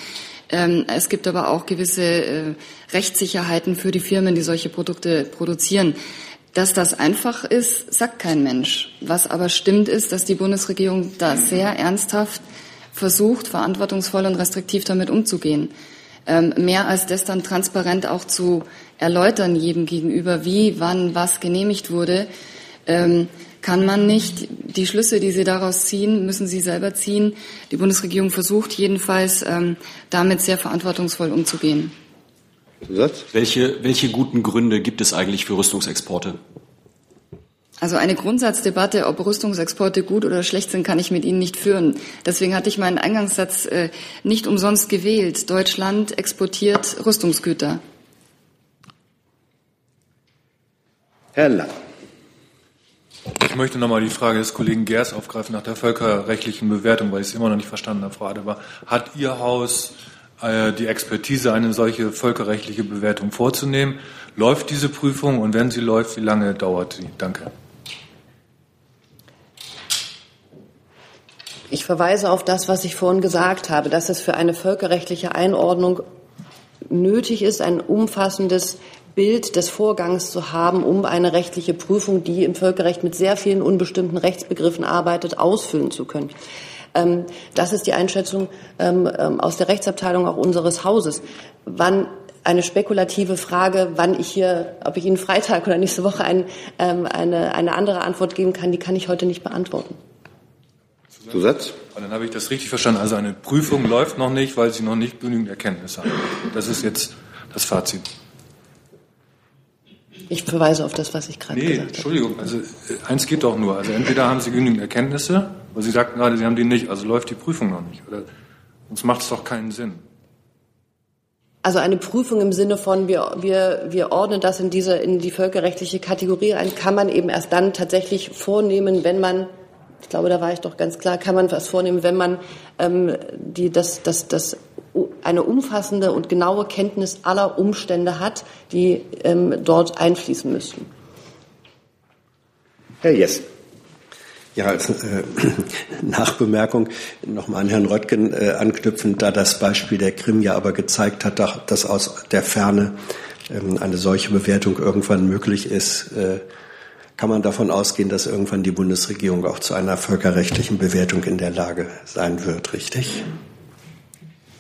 Ähm, es gibt aber auch gewisse äh, Rechtssicherheiten für die Firmen, die solche Produkte produzieren. Dass das einfach ist, sagt kein Mensch. Was aber stimmt, ist, dass die Bundesregierung da sehr ernsthaft versucht, verantwortungsvoll und restriktiv damit umzugehen. Ähm, mehr als das dann transparent auch zu erläutern jedem gegenüber, wie, wann, was genehmigt wurde, ähm, kann man nicht. Die Schlüsse, die Sie daraus ziehen, müssen Sie selber ziehen. Die Bundesregierung versucht jedenfalls, ähm, damit sehr verantwortungsvoll umzugehen. Zusatz? Welche, welche guten Gründe gibt es eigentlich für Rüstungsexporte? Also eine Grundsatzdebatte, ob Rüstungsexporte gut oder schlecht sind, kann ich mit Ihnen nicht führen. Deswegen hatte ich meinen Eingangssatz äh, nicht umsonst gewählt. Deutschland exportiert Rüstungsgüter. Herr Lang. Ich möchte nochmal die Frage des Kollegen Gers aufgreifen nach der völkerrechtlichen Bewertung, weil ich es immer noch nicht verstanden habe, Frau Adebar. Hat Ihr Haus die Expertise, eine solche völkerrechtliche Bewertung vorzunehmen? Läuft diese Prüfung und wenn sie läuft, wie lange dauert sie? Danke. Ich verweise auf das, was ich vorhin gesagt habe, dass es für eine völkerrechtliche Einordnung nötig ist, ein umfassendes Bild des Vorgangs zu haben, um eine rechtliche Prüfung, die im Völkerrecht mit sehr vielen unbestimmten Rechtsbegriffen arbeitet, ausfüllen zu können. Ähm, das ist die Einschätzung ähm, ähm, aus der Rechtsabteilung auch unseres Hauses. Wann eine spekulative Frage, wann ich hier, ob ich Ihnen Freitag oder nächste Woche ein, eine, eine andere Antwort geben kann, die kann ich heute nicht beantworten. Zusatz? Und dann habe ich das richtig verstanden. Also eine Prüfung läuft noch nicht, weil Sie noch nicht genügend Erkenntnisse haben. Das ist jetzt das Fazit. Ich verweise auf das, was ich gerade nee, gesagt habe. Entschuldigung. Also eins geht doch nur. Also entweder haben Sie genügend Erkenntnisse, aber Sie sagten gerade, Sie haben die nicht. Also läuft die Prüfung noch nicht. Oder, sonst macht es doch keinen Sinn. Also eine Prüfung im Sinne von, wir, wir, wir ordnen das in diese, in die völkerrechtliche Kategorie ein, kann man eben erst dann tatsächlich vornehmen, wenn man ich glaube, da war ich doch ganz klar, kann man was vornehmen, wenn man ähm, die, das, das, das, eine umfassende und genaue Kenntnis aller Umstände hat, die ähm, dort einfließen müssten. Herr Jess. Ja, als äh, Nachbemerkung nochmal an Herrn Röttgen äh, anknüpfend, da das Beispiel der Krim ja aber gezeigt hat, dass aus der Ferne ähm, eine solche Bewertung irgendwann möglich ist. Äh, kann man davon ausgehen, dass irgendwann die Bundesregierung auch zu einer völkerrechtlichen Bewertung in der Lage sein wird, richtig?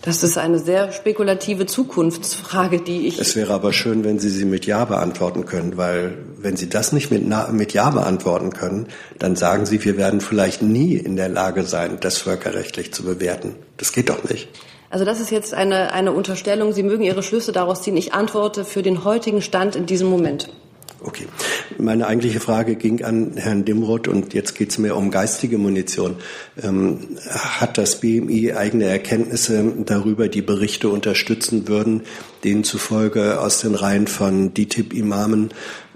Das ist eine sehr spekulative Zukunftsfrage, die ich. Es wäre aber schön, wenn Sie sie mit Ja beantworten können, weil wenn Sie das nicht mit, mit Ja beantworten können, dann sagen Sie, wir werden vielleicht nie in der Lage sein, das völkerrechtlich zu bewerten. Das geht doch nicht. Also das ist jetzt eine, eine Unterstellung. Sie mögen Ihre Schlüsse daraus ziehen. Ich antworte für den heutigen Stand in diesem Moment. Okay. Meine eigentliche Frage ging an Herrn Dimroth und jetzt geht es mir um geistige Munition. Ähm, hat das BMI eigene Erkenntnisse darüber, die Berichte unterstützen würden, denen zufolge aus den Reihen von DITIB-Imamen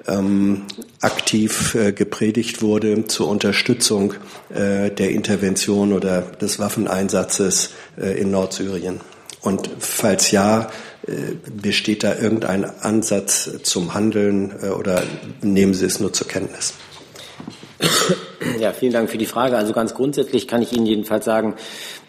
ähm, aktiv äh, gepredigt wurde zur Unterstützung äh, der Intervention oder des Waffeneinsatzes äh, in Nordsyrien? Und falls ja, besteht da irgendein Ansatz zum Handeln äh, oder nehmen Sie es nur zur Kenntnis? Ja, vielen Dank für die Frage. Also ganz grundsätzlich kann ich Ihnen jedenfalls sagen,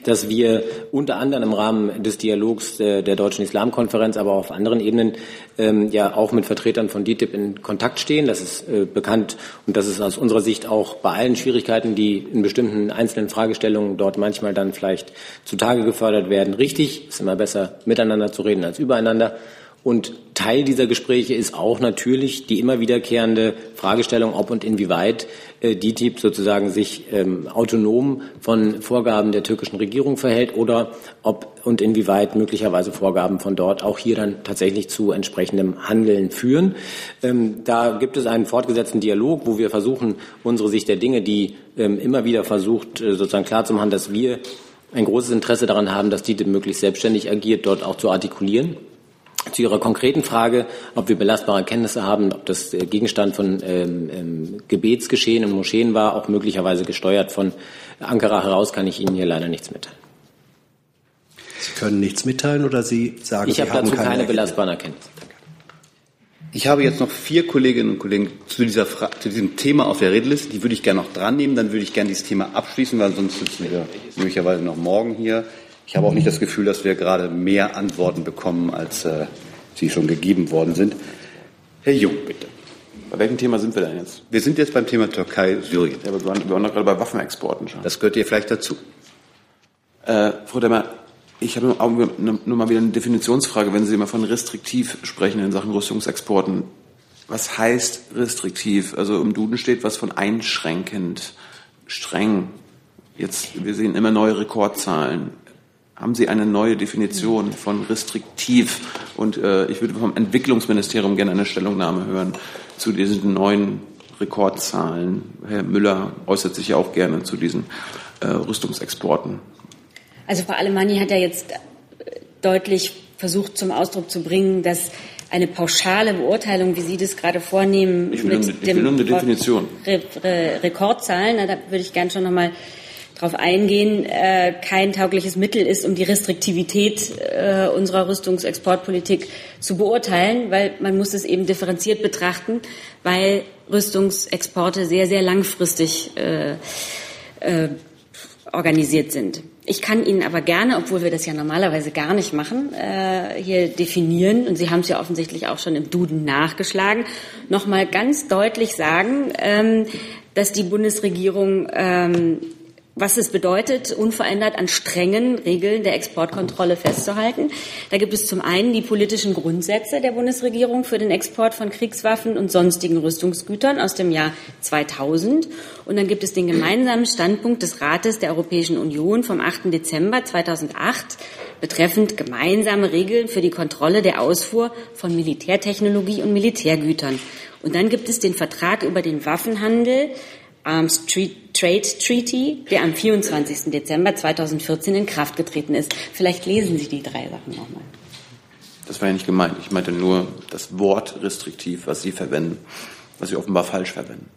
dass wir unter anderem im Rahmen des Dialogs der, der Deutschen Islamkonferenz, aber auch auf anderen Ebenen ähm, ja auch mit Vertretern von DITIB in Kontakt stehen. Das ist äh, bekannt und das ist aus unserer Sicht auch bei allen Schwierigkeiten, die in bestimmten einzelnen Fragestellungen dort manchmal dann vielleicht zutage gefördert werden, richtig. Es ist immer besser, miteinander zu reden als übereinander. Und Teil dieser Gespräche ist auch natürlich die immer wiederkehrende Fragestellung, ob und inwieweit äh, DITIB sozusagen sich ähm, autonom von Vorgaben der türkischen Regierung verhält oder ob und inwieweit möglicherweise Vorgaben von dort auch hier dann tatsächlich zu entsprechendem Handeln führen. Ähm, da gibt es einen fortgesetzten Dialog, wo wir versuchen, unsere Sicht der Dinge, die ähm, immer wieder versucht, äh, sozusagen klarzumachen, dass wir ein großes Interesse daran haben, dass DITIB möglichst selbstständig agiert, dort auch zu artikulieren. Zu Ihrer konkreten Frage, ob wir belastbare Kenntnisse haben, ob das Gegenstand von ähm, ähm, Gebetsgeschehen in Moscheen war, auch möglicherweise gesteuert von Ankara heraus, kann ich Ihnen hier leider nichts mitteilen. Sie können nichts mitteilen oder Sie sagen, ich Sie habe haben dazu keine, keine belastbaren Erkenntnisse. Ich habe jetzt noch vier Kolleginnen und Kollegen zu, dieser Fra zu diesem Thema auf der Redeliste. Die würde ich gerne noch dran nehmen. Dann würde ich gerne dieses Thema abschließen, weil sonst sitzen wir möglicherweise noch morgen hier. Ich habe auch nicht das Gefühl, dass wir gerade mehr Antworten bekommen, als äh, sie schon gegeben worden sind. Herr Jung, bitte. Bei welchem Thema sind wir denn jetzt? Wir sind jetzt beim Thema Türkei, Syrien. Ja, aber wir waren, wir waren doch gerade bei Waffenexporten schon. Das gehört ihr vielleicht dazu. Äh, Frau Demmer, ich habe nur mal wieder eine Definitionsfrage, wenn Sie immer von restriktiv sprechen in Sachen Rüstungsexporten. Was heißt restriktiv? Also im Duden steht was von einschränkend, streng. Jetzt, wir sehen immer neue Rekordzahlen. Haben Sie eine neue Definition von restriktiv? Und äh, ich würde vom Entwicklungsministerium gerne eine Stellungnahme hören zu diesen neuen Rekordzahlen. Herr Müller äußert sich ja auch gerne zu diesen äh, Rüstungsexporten. Also Frau Alemanni hat ja jetzt deutlich versucht zum Ausdruck zu bringen, dass eine pauschale Beurteilung, wie Sie das gerade vornehmen, Ich will, mit nur- ich will nur eine Definition. Re Re Rekordzahlen, na, da würde ich gern schon noch mal drauf eingehen, äh, kein taugliches Mittel ist, um die Restriktivität äh, unserer Rüstungsexportpolitik zu beurteilen, weil man muss es eben differenziert betrachten, weil Rüstungsexporte sehr, sehr langfristig äh, äh, organisiert sind. Ich kann Ihnen aber gerne, obwohl wir das ja normalerweise gar nicht machen, äh, hier definieren, und Sie haben es ja offensichtlich auch schon im Duden nachgeschlagen, nochmal ganz deutlich sagen, ähm, dass die Bundesregierung ähm, was es bedeutet, unverändert an strengen Regeln der Exportkontrolle festzuhalten. Da gibt es zum einen die politischen Grundsätze der Bundesregierung für den Export von Kriegswaffen und sonstigen Rüstungsgütern aus dem Jahr 2000. Und dann gibt es den gemeinsamen Standpunkt des Rates der Europäischen Union vom 8. Dezember 2008 betreffend gemeinsame Regeln für die Kontrolle der Ausfuhr von Militärtechnologie und Militärgütern. Und dann gibt es den Vertrag über den Waffenhandel Arms Trade Treaty, der am 24. Dezember 2014 in Kraft getreten ist. Vielleicht lesen Sie die drei Sachen nochmal. Das war ja nicht gemeint. Ich meinte nur das Wort restriktiv, was Sie verwenden, was Sie offenbar falsch verwenden.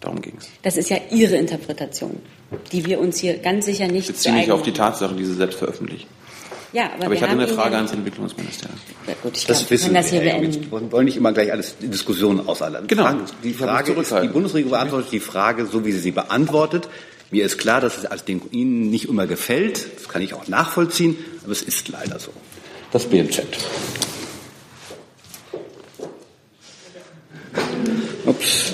Darum ging es. Das ist ja Ihre Interpretation, die wir uns hier ganz sicher nicht Ich beziehe mich auf die Tatsachen, die Sie selbst veröffentlichen. Ja, aber, Aber, wir ich hatte haben eine Frage ans Entwicklungsministerium. Ja, gut, ich Das glaube, wir wissen das hier wir. Wir wollen nicht immer gleich alles in Diskussionen ausallern. Genau. Fragen- Die Frage ist, die. Bundesregierung beantwortet die Frage, so wie sie sie beantwortet. Mir ist klar, dass es als den Ihnen nicht immer gefällt. Das kann ich auch nachvollziehen, aber es ist leider so. Das BMZ. Ups.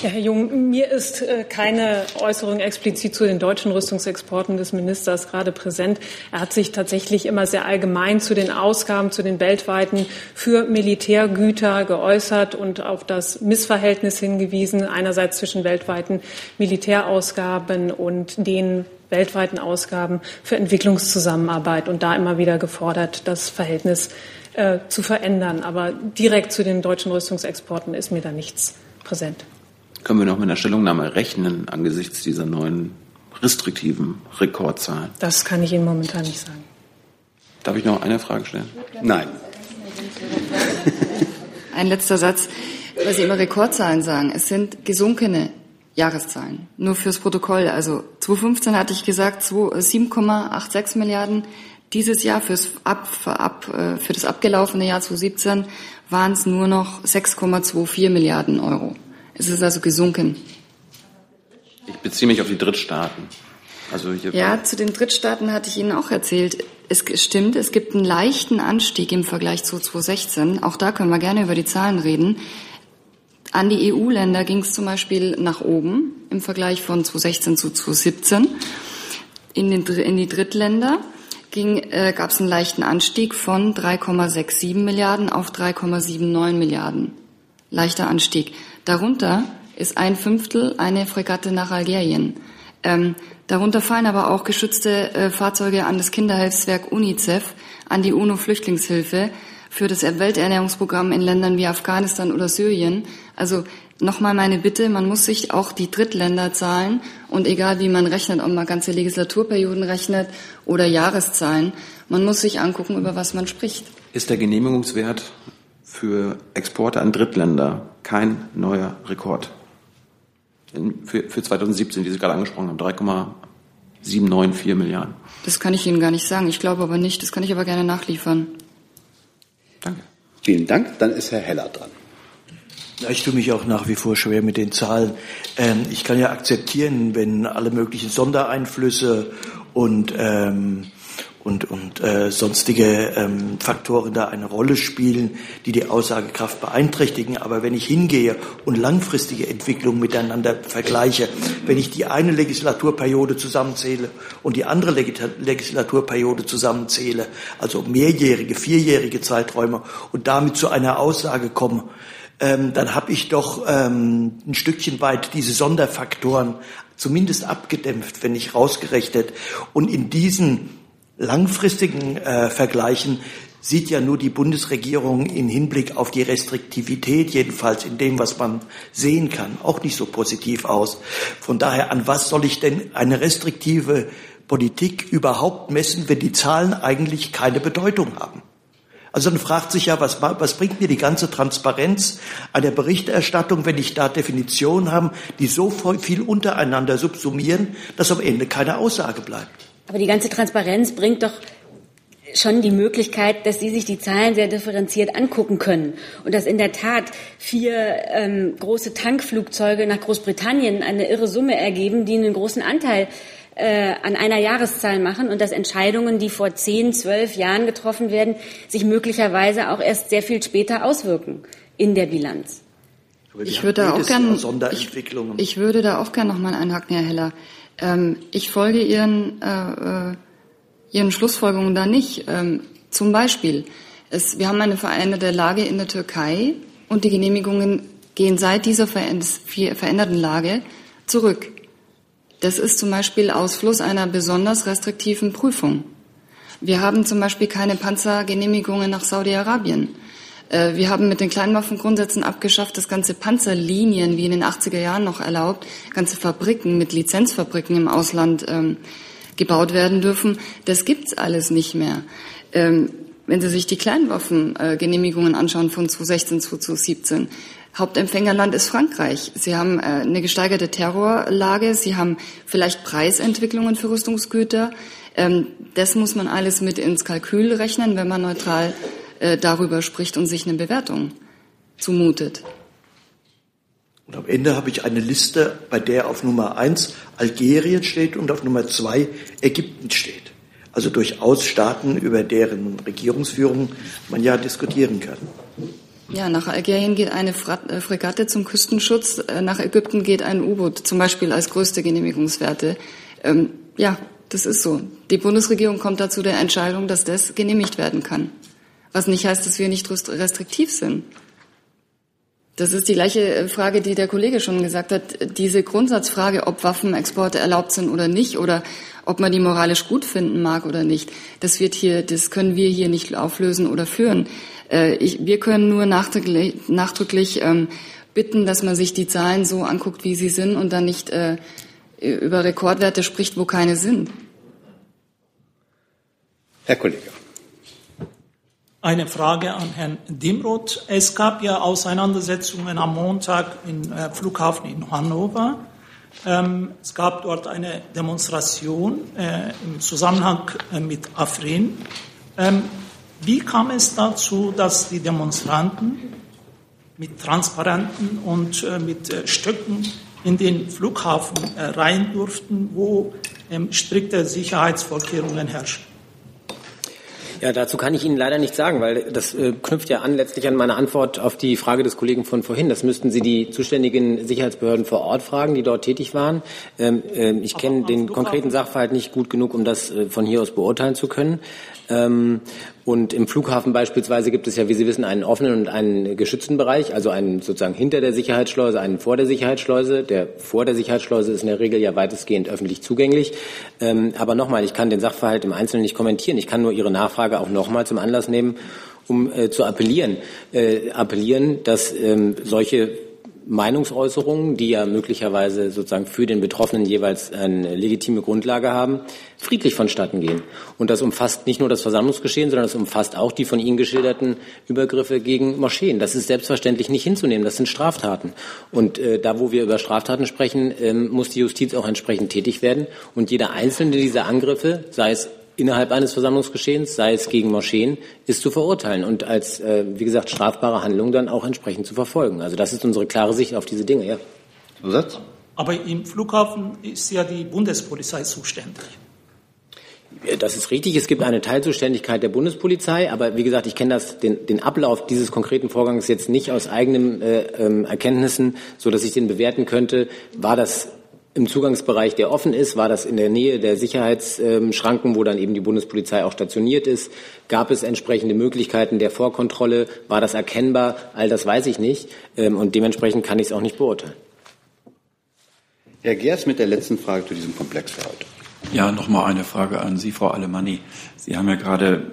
Ja, Herr Jung, mir ist äh, keine Äußerung explizit zu den deutschen Rüstungsexporten des Ministers gerade präsent. Er hat sich tatsächlich immer sehr allgemein zu den Ausgaben, zu den weltweiten für Militärgüter geäußert und auf das Missverhältnis hingewiesen, einerseits zwischen weltweiten Militärausgaben und den weltweiten Ausgaben für Entwicklungszusammenarbeit und da immer wieder gefordert, das Verhältnis äh, zu verändern. Aber direkt zu den deutschen Rüstungsexporten ist mir da nichts präsent. Können wir noch mit einer Stellungnahme rechnen angesichts dieser neuen restriktiven Rekordzahlen? Das kann ich Ihnen momentan nicht sagen. Darf ich noch eine Frage stellen? Nein. Ein letzter Satz, weil Sie immer Rekordzahlen sagen. Es sind gesunkene Jahreszahlen. Nur fürs Protokoll. Also 2015 hatte ich gesagt, 7,86 Milliarden. Dieses Jahr fürs ab, für, ab, äh, für das abgelaufene Jahr 2017 waren es nur noch 6,24 Milliarden Euro. Es ist also gesunken. Ich beziehe mich auf die Drittstaaten. Also ja, zu den Drittstaaten hatte ich Ihnen auch erzählt. Es stimmt, es gibt einen leichten Anstieg im Vergleich zu 2016. Auch da können wir gerne über die Zahlen reden. An die EU-Länder ging es zum Beispiel nach oben im Vergleich von 2016 zu 2017. In, den, in die Drittländer äh, gab es einen leichten Anstieg von 3,67 Milliarden auf 3,79 Milliarden. Leichter Anstieg. Darunter ist ein Fünftel eine Fregatte nach Algerien. Ähm, darunter fallen aber auch geschützte äh, Fahrzeuge an das Kinderhilfswerk UNICEF, an die UNO-Flüchtlingshilfe, für das Welternährungsprogramm in Ländern wie Afghanistan oder Syrien. Also nochmal meine Bitte, man muss sich auch die Drittländer zahlen und egal wie man rechnet, ob man ganze Legislaturperioden rechnet oder Jahreszahlen, man muss sich angucken, über was man spricht. Ist der Genehmigungswert für Exporte an Drittländer kein neuer Rekord? Für, für 2017, wie Sie gerade angesprochen haben, 3,794 Milliarden. Das kann ich Ihnen gar nicht sagen. Ich glaube aber nicht. Das kann ich aber gerne nachliefern. Danke. Vielen Dank. Dann ist Herr Heller dran. Ich tue mich auch nach wie vor schwer mit den Zahlen. Ähm, ich kann ja akzeptieren, wenn alle möglichen Sondereinflüsse und ähm, und, und äh, sonstige ähm, Faktoren da eine Rolle spielen, die die Aussagekraft beeinträchtigen. Aber wenn ich hingehe und langfristige Entwicklungen miteinander vergleiche, wenn ich die eine Legislaturperiode zusammenzähle und die andere Legislaturperiode zusammenzähle, also mehrjährige, vierjährige Zeiträume und damit zu einer Aussage komme, ähm, dann habe ich doch ähm, ein Stückchen weit diese Sonderfaktoren zumindest abgedämpft, wenn nicht rausgerechnet. Und in diesen langfristigen äh, Vergleichen sieht ja nur die Bundesregierung in Hinblick auf die Restriktivität, jedenfalls in dem, was man sehen kann, auch nicht so positiv aus. Von daher, an was soll ich denn eine restriktive Politik überhaupt messen, wenn die Zahlen eigentlich keine Bedeutung haben? Also dann fragt sich ja, was, was bringt mir die ganze Transparenz einer Berichterstattung, wenn ich da Definitionen habe, die so viel untereinander subsumieren, dass am Ende keine Aussage bleibt. Aber die ganze Transparenz bringt doch schon die Möglichkeit, dass Sie sich die Zahlen sehr differenziert angucken können und dass in der Tat vier ähm, große Tankflugzeuge nach Großbritannien eine irre Summe ergeben, die einen großen Anteil äh, an einer Jahreszahl machen und dass Entscheidungen, die vor zehn, zwölf Jahren getroffen werden, sich möglicherweise auch erst sehr viel später auswirken in der Bilanz. Ich würde, da auch gern, ich, ich würde da auch gerne noch mal einhaken, Herr Heller. Ähm, ich folge Ihren, äh, äh, Ihren Schlussfolgerungen da nicht. Ähm, zum Beispiel, es, wir haben eine veränderte Lage in der Türkei und die Genehmigungen gehen seit dieser veränderten Lage zurück. Das ist zum Beispiel Ausfluss einer besonders restriktiven Prüfung. Wir haben zum Beispiel keine Panzergenehmigungen nach Saudi-Arabien. Äh, wir haben mit den Kleinwaffengrundsätzen abgeschafft, dass ganze Panzerlinien, wie in den 80er Jahren noch erlaubt, ganze Fabriken mit Lizenzfabriken im Ausland ähm, gebaut werden dürfen. Das gibt's alles nicht mehr. Ähm, wenn Sie sich die Kleinwaffengenehmigungen anschauen von 2016 zu 2017, Hauptempfängerland ist Frankreich. Sie haben äh, eine gesteigerte Terrorlage, Sie haben vielleicht Preisentwicklungen für Rüstungsgüter. Ähm, das muss man alles mit ins Kalkül rechnen, wenn man neutral äh, darüber spricht und sich eine Bewertung zumutet. Und am Ende habe ich eine Liste, bei der auf Nummer eins Algerien steht und auf Nummer zwei Ägypten steht. Also durchaus Staaten, über deren Regierungsführung man ja diskutieren kann. Ja, nach Algerien geht eine äh, Fregatte zum Küstenschutz, äh, nach Ägypten geht ein U-Boot, zum Beispiel als größte Genehmigungswerte. Ähm, ja, das ist so. Die Bundesregierung kommt dazu der Entscheidung, dass das genehmigt werden kann. Was nicht heißt, dass wir nicht restriktiv sind. Das ist die gleiche äh, Frage, die der Kollege schon gesagt hat. Diese Grundsatzfrage, ob Waffenexporte erlaubt sind oder nicht, oder ob man die moralisch gut finden mag oder nicht, das wird hier, das können wir hier nicht auflösen oder führen. Äh, ich, wir können nur nachdrücklich, nachdrücklich ähm, bitten, dass man sich die Zahlen so anguckt, wie sie sind, und dann nicht äh, über Rekordwerte spricht, wo keine sind. Herr Kollege. Eine Frage an Herrn Dimroth. Es gab ja Auseinandersetzungen am Montag im äh, Flughafen in Hannover. Ähm, es gab dort eine Demonstration äh, im Zusammenhang äh, mit Afrin. Ähm, wie kam es dazu, dass die Demonstranten mit Transparenten und mit Stöcken in den Flughafen rein durften, wo ähm, strikte Sicherheitsvorkehrungen herrschen? Ja, dazu kann ich Ihnen leider nicht sagen, weil das äh, knüpft ja an letztlich an meine Antwort auf die Frage des Kollegen von vorhin. Das müssten Sie die zuständigen Sicherheitsbehörden vor Ort fragen, die dort tätig waren. Ähm, äh, ich kenne den konkreten Sachverhalt nicht gut genug, um das äh, von hier aus beurteilen zu können. Ähm, und im Flughafen beispielsweise gibt es ja, wie Sie wissen, einen offenen und einen geschützten Bereich, also einen sozusagen hinter der Sicherheitsschleuse, einen vor der Sicherheitsschleuse. Der vor der Sicherheitsschleuse ist in der Regel ja weitestgehend öffentlich zugänglich. Ähm, aber nochmal, ich kann den Sachverhalt im Einzelnen nicht kommentieren. Ich kann nur Ihre Nachfrage auch nochmal zum Anlass nehmen, um äh, zu appellieren, äh, appellieren, dass ähm, solche Meinungsäußerungen, die ja möglicherweise sozusagen für den Betroffenen jeweils eine legitime Grundlage haben, friedlich vonstatten gehen. Und das umfasst nicht nur das Versammlungsgeschehen, sondern es umfasst auch die von Ihnen geschilderten Übergriffe gegen Moscheen. Das ist selbstverständlich nicht hinzunehmen. Das sind Straftaten. Und äh, da, wo wir über Straftaten sprechen, ähm, muss die Justiz auch entsprechend tätig werden. Und jeder einzelne dieser Angriffe, sei es innerhalb eines Versammlungsgeschehens, sei es gegen Moscheen, ist zu verurteilen und als, äh, wie gesagt, strafbare Handlung dann auch entsprechend zu verfolgen. Also das ist unsere klare Sicht auf diese Dinge, ja. Zusatz? Aber im Flughafen ist ja die Bundespolizei zuständig. Das ist richtig. Es gibt eine Teilzuständigkeit der Bundespolizei, aber wie gesagt, ich kenne das, den, den Ablauf dieses konkreten Vorgangs jetzt nicht aus eigenen äh, ähm, Erkenntnissen, so dass ich den bewerten könnte. War das im Zugangsbereich, der offen ist? War das in der Nähe der Sicherheitsschranken, wo dann eben die Bundespolizei auch stationiert ist? Gab es entsprechende Möglichkeiten der Vorkontrolle? War das erkennbar? All das weiß ich nicht. Ähm, und dementsprechend kann ich es auch nicht beurteilen. Herr Gers mit der letzten Frage zu diesem Komplex für heute. Ja, noch mal eine Frage an Sie, Frau Alemanni. Sie haben ja gerade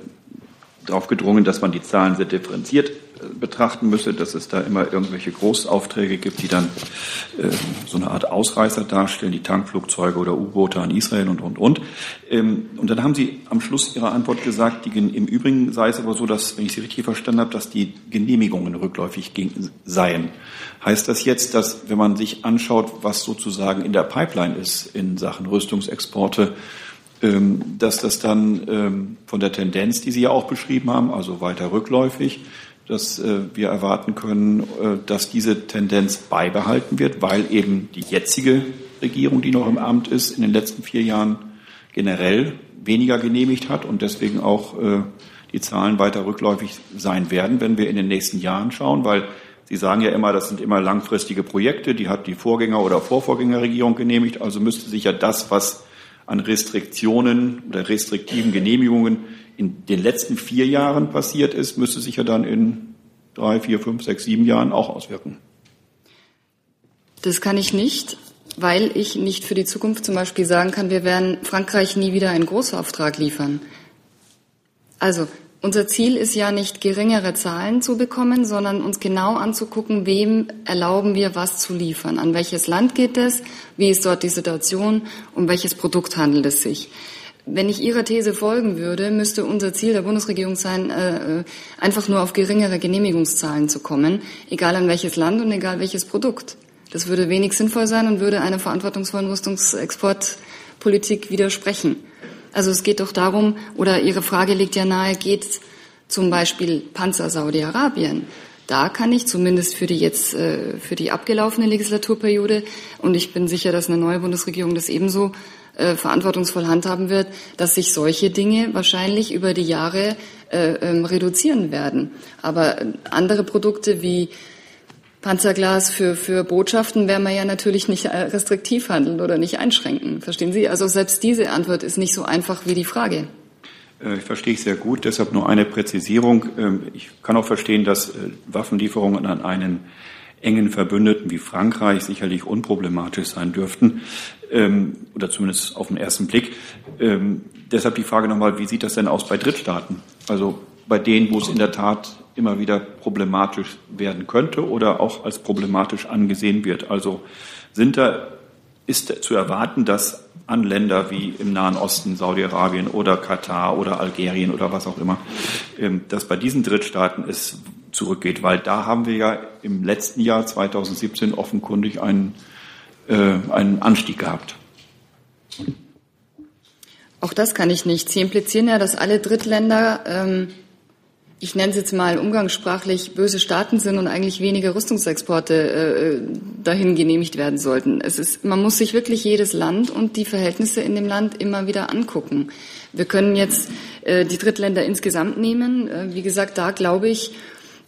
darauf gedrungen, dass man die Zahlen sehr differenziert betrachten müsse, dass es da immer irgendwelche Großaufträge gibt, die dann äh, so eine Art Ausreißer darstellen, die Tankflugzeuge oder U-Boote an Israel und, und, und. Ähm, und dann haben Sie am Schluss Ihrer Antwort gesagt, die, im Übrigen sei es aber so, dass, wenn ich Sie richtig verstanden habe, dass die Genehmigungen rückläufig seien. Heißt das jetzt, dass, wenn man sich anschaut, was sozusagen in der Pipeline ist in Sachen Rüstungsexporte, ähm, dass das dann ähm, von der Tendenz, die Sie ja auch beschrieben haben, also weiter rückläufig, dass äh, wir erwarten können, äh, dass diese Tendenz beibehalten wird, weil eben die jetzige Regierung, die noch im Amt ist, in den letzten vier Jahren generell weniger genehmigt hat und deswegen auch äh, die Zahlen weiter rückläufig sein werden, wenn wir in den nächsten Jahren schauen, weil Sie sagen ja immer, das sind immer langfristige Projekte, die hat die Vorgänger- oder Vorvorgängerregierung genehmigt, also müsste sich ja das, was an Restriktionen oder restriktiven Genehmigungen in den letzten vier Jahren passiert ist, müsste sich ja dann in drei, vier, fünf, sechs, sieben Jahren auch auswirken. Das kann ich nicht, weil ich nicht für die Zukunft zum Beispiel sagen kann, wir werden Frankreich nie wieder einen Großauftrag liefern. Also unser Ziel ist ja nicht geringere Zahlen zu bekommen, sondern uns genau anzugucken, wem erlauben wir was zu liefern, an welches Land geht es, wie ist dort die Situation, um welches Produkt handelt es sich. Wenn ich Ihrer These folgen würde, müsste unser Ziel der Bundesregierung sein, äh, äh, einfach nur auf geringere Genehmigungszahlen zu kommen, egal an welches Land und egal welches Produkt. Das würde wenig sinnvoll sein und würde einer verantwortungsvollen Rüstungsexportpolitik widersprechen. Also es geht doch darum, oder Ihre Frage liegt ja nahe, geht zum Beispiel Panzer Saudi-Arabien. Da kann ich zumindest für die jetzt äh, für die abgelaufene Legislaturperiode und ich bin sicher, dass eine neue Bundesregierung das ebenso äh, verantwortungsvoll handhaben wird, dass sich solche Dinge wahrscheinlich über die Jahre äh, ähm, reduzieren werden. Aber andere Produkte wie Panzerglas für, für Botschaften werden wir ja natürlich nicht äh, restriktiv handeln oder nicht einschränken. Verstehen Sie? Also selbst diese Antwort ist nicht so einfach wie die Frage. Äh, ich verstehe sehr gut, deshalb nur eine Präzisierung. Ähm, ich kann auch verstehen, dass Waffenlieferungen an einen engen Verbündeten wie Frankreich sicherlich unproblematisch sein dürften ähm, oder zumindest auf den ersten Blick. Ähm, deshalb die Frage nochmal, wie sieht das denn aus bei Drittstaaten? Also bei denen, wo es in der Tat immer wieder problematisch werden könnte oder auch als problematisch angesehen wird. Also sind da, ist zu erwarten, dass an Länder wie im Nahen Osten, Saudi-Arabien oder Katar oder Algerien oder was auch immer, ähm, dass bei diesen Drittstaaten es zurückgeht, weil da haben wir ja im letzten Jahr 2017 offenkundig einen einen Anstieg gehabt. Auch das kann ich nicht. Sie implizieren ja, dass alle Drittländer, ähm, ich nenne es jetzt mal umgangssprachlich, böse Staaten sind und eigentlich weniger Rüstungsexporte äh, dahin genehmigt werden sollten. Es ist, man muss sich wirklich jedes Land und die Verhältnisse in dem Land immer wieder angucken. Wir können jetzt äh, die Drittländer insgesamt nehmen. Äh, wie gesagt, da glaube ich,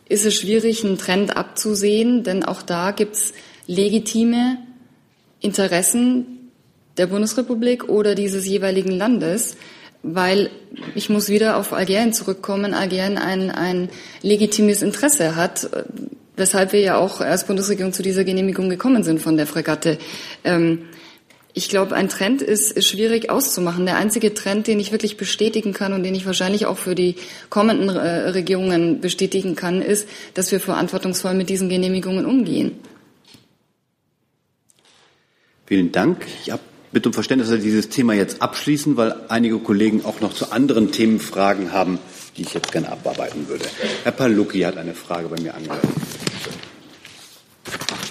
ist es schwierig, einen Trend abzusehen, denn auch da gibt es legitime Interessen der Bundesrepublik oder dieses jeweiligen Landes, weil ich muss wieder auf Algerien zurückkommen, Algerien ein, ein legitimes Interesse hat, weshalb wir ja auch als Bundesregierung zu dieser Genehmigung gekommen sind von der Fregatte. Ähm, ich glaube, ein Trend ist, schwierig auszumachen. Der einzige Trend, den ich wirklich bestätigen kann und den ich wahrscheinlich auch für die kommenden äh, Regierungen bestätigen kann, ist, dass wir verantwortungsvoll mit diesen Genehmigungen umgehen. Vielen Dank. Ich bitte um Verständnis, dass wir dieses Thema jetzt abschließen, weil einige Kollegen auch noch zu anderen Themen Fragen haben, die ich jetzt gerne abarbeiten würde. Herr Palucki hat eine Frage bei mir angehört.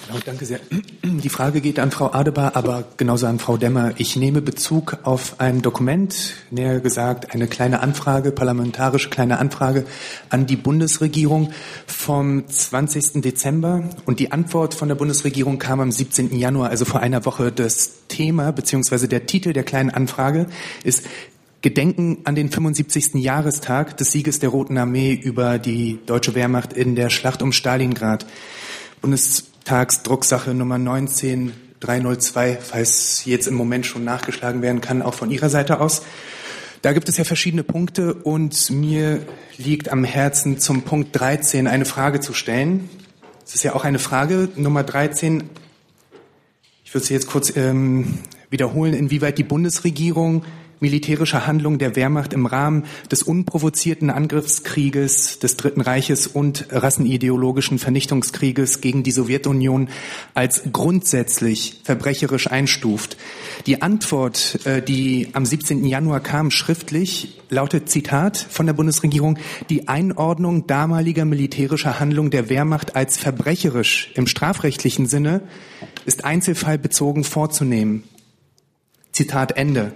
Genau, danke sehr. Die Frage geht an Frau Adebar, aber genauso an Frau Demmer. Ich nehme Bezug auf ein Dokument, näher gesagt eine kleine Anfrage, parlamentarische kleine Anfrage an die Bundesregierung vom 20. Dezember. Und die Antwort von der Bundesregierung kam am 17. Januar, also vor einer Woche. Das Thema bzw. der Titel der kleinen Anfrage ist Gedenken an den 75. Jahrestag des Sieges der Roten Armee über die deutsche Wehrmacht in der Schlacht um Stalingrad. Bundestagsdrucksache Nummer 19302, falls jetzt im Moment schon nachgeschlagen werden kann, auch von Ihrer Seite aus. Da gibt es ja verschiedene Punkte und mir liegt am Herzen zum Punkt 13 eine Frage zu stellen. Es ist ja auch eine Frage Nummer 13. Ich würde sie jetzt kurz ähm, wiederholen, inwieweit die Bundesregierung militärische Handlung der Wehrmacht im Rahmen des unprovozierten Angriffskrieges des Dritten Reiches und rassenideologischen Vernichtungskrieges gegen die Sowjetunion als grundsätzlich verbrecherisch einstuft. Die Antwort, äh, die am 17. Januar kam, schriftlich, lautet Zitat von der Bundesregierung, die Einordnung damaliger militärischer Handlung der Wehrmacht als verbrecherisch im strafrechtlichen Sinne ist einzelfallbezogen vorzunehmen. Zitat Ende.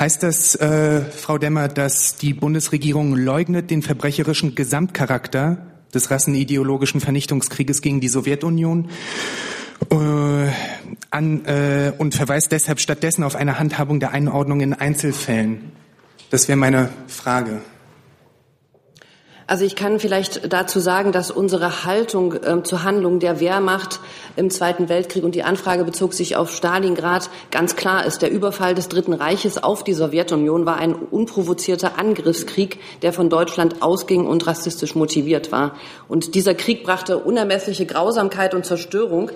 Heißt das, äh, Frau Demmer, dass die Bundesregierung leugnet den verbrecherischen Gesamtcharakter des rassenideologischen Vernichtungskrieges gegen die Sowjetunion äh, an, äh, und verweist deshalb stattdessen auf eine Handhabung der Einordnung in Einzelfällen? Das wäre meine Frage. Also ich kann vielleicht dazu sagen, dass unsere Haltung äh, zur Handlung der Wehrmacht im Zweiten Weltkrieg und die Anfrage bezog sich auf Stalingrad ganz klar ist. Der Überfall des Dritten Reiches auf die Sowjetunion war ein unprovozierter Angriffskrieg, der von Deutschland ausging und rassistisch motiviert war. Und dieser Krieg brachte unermessliche Grausamkeit und Zerstörung.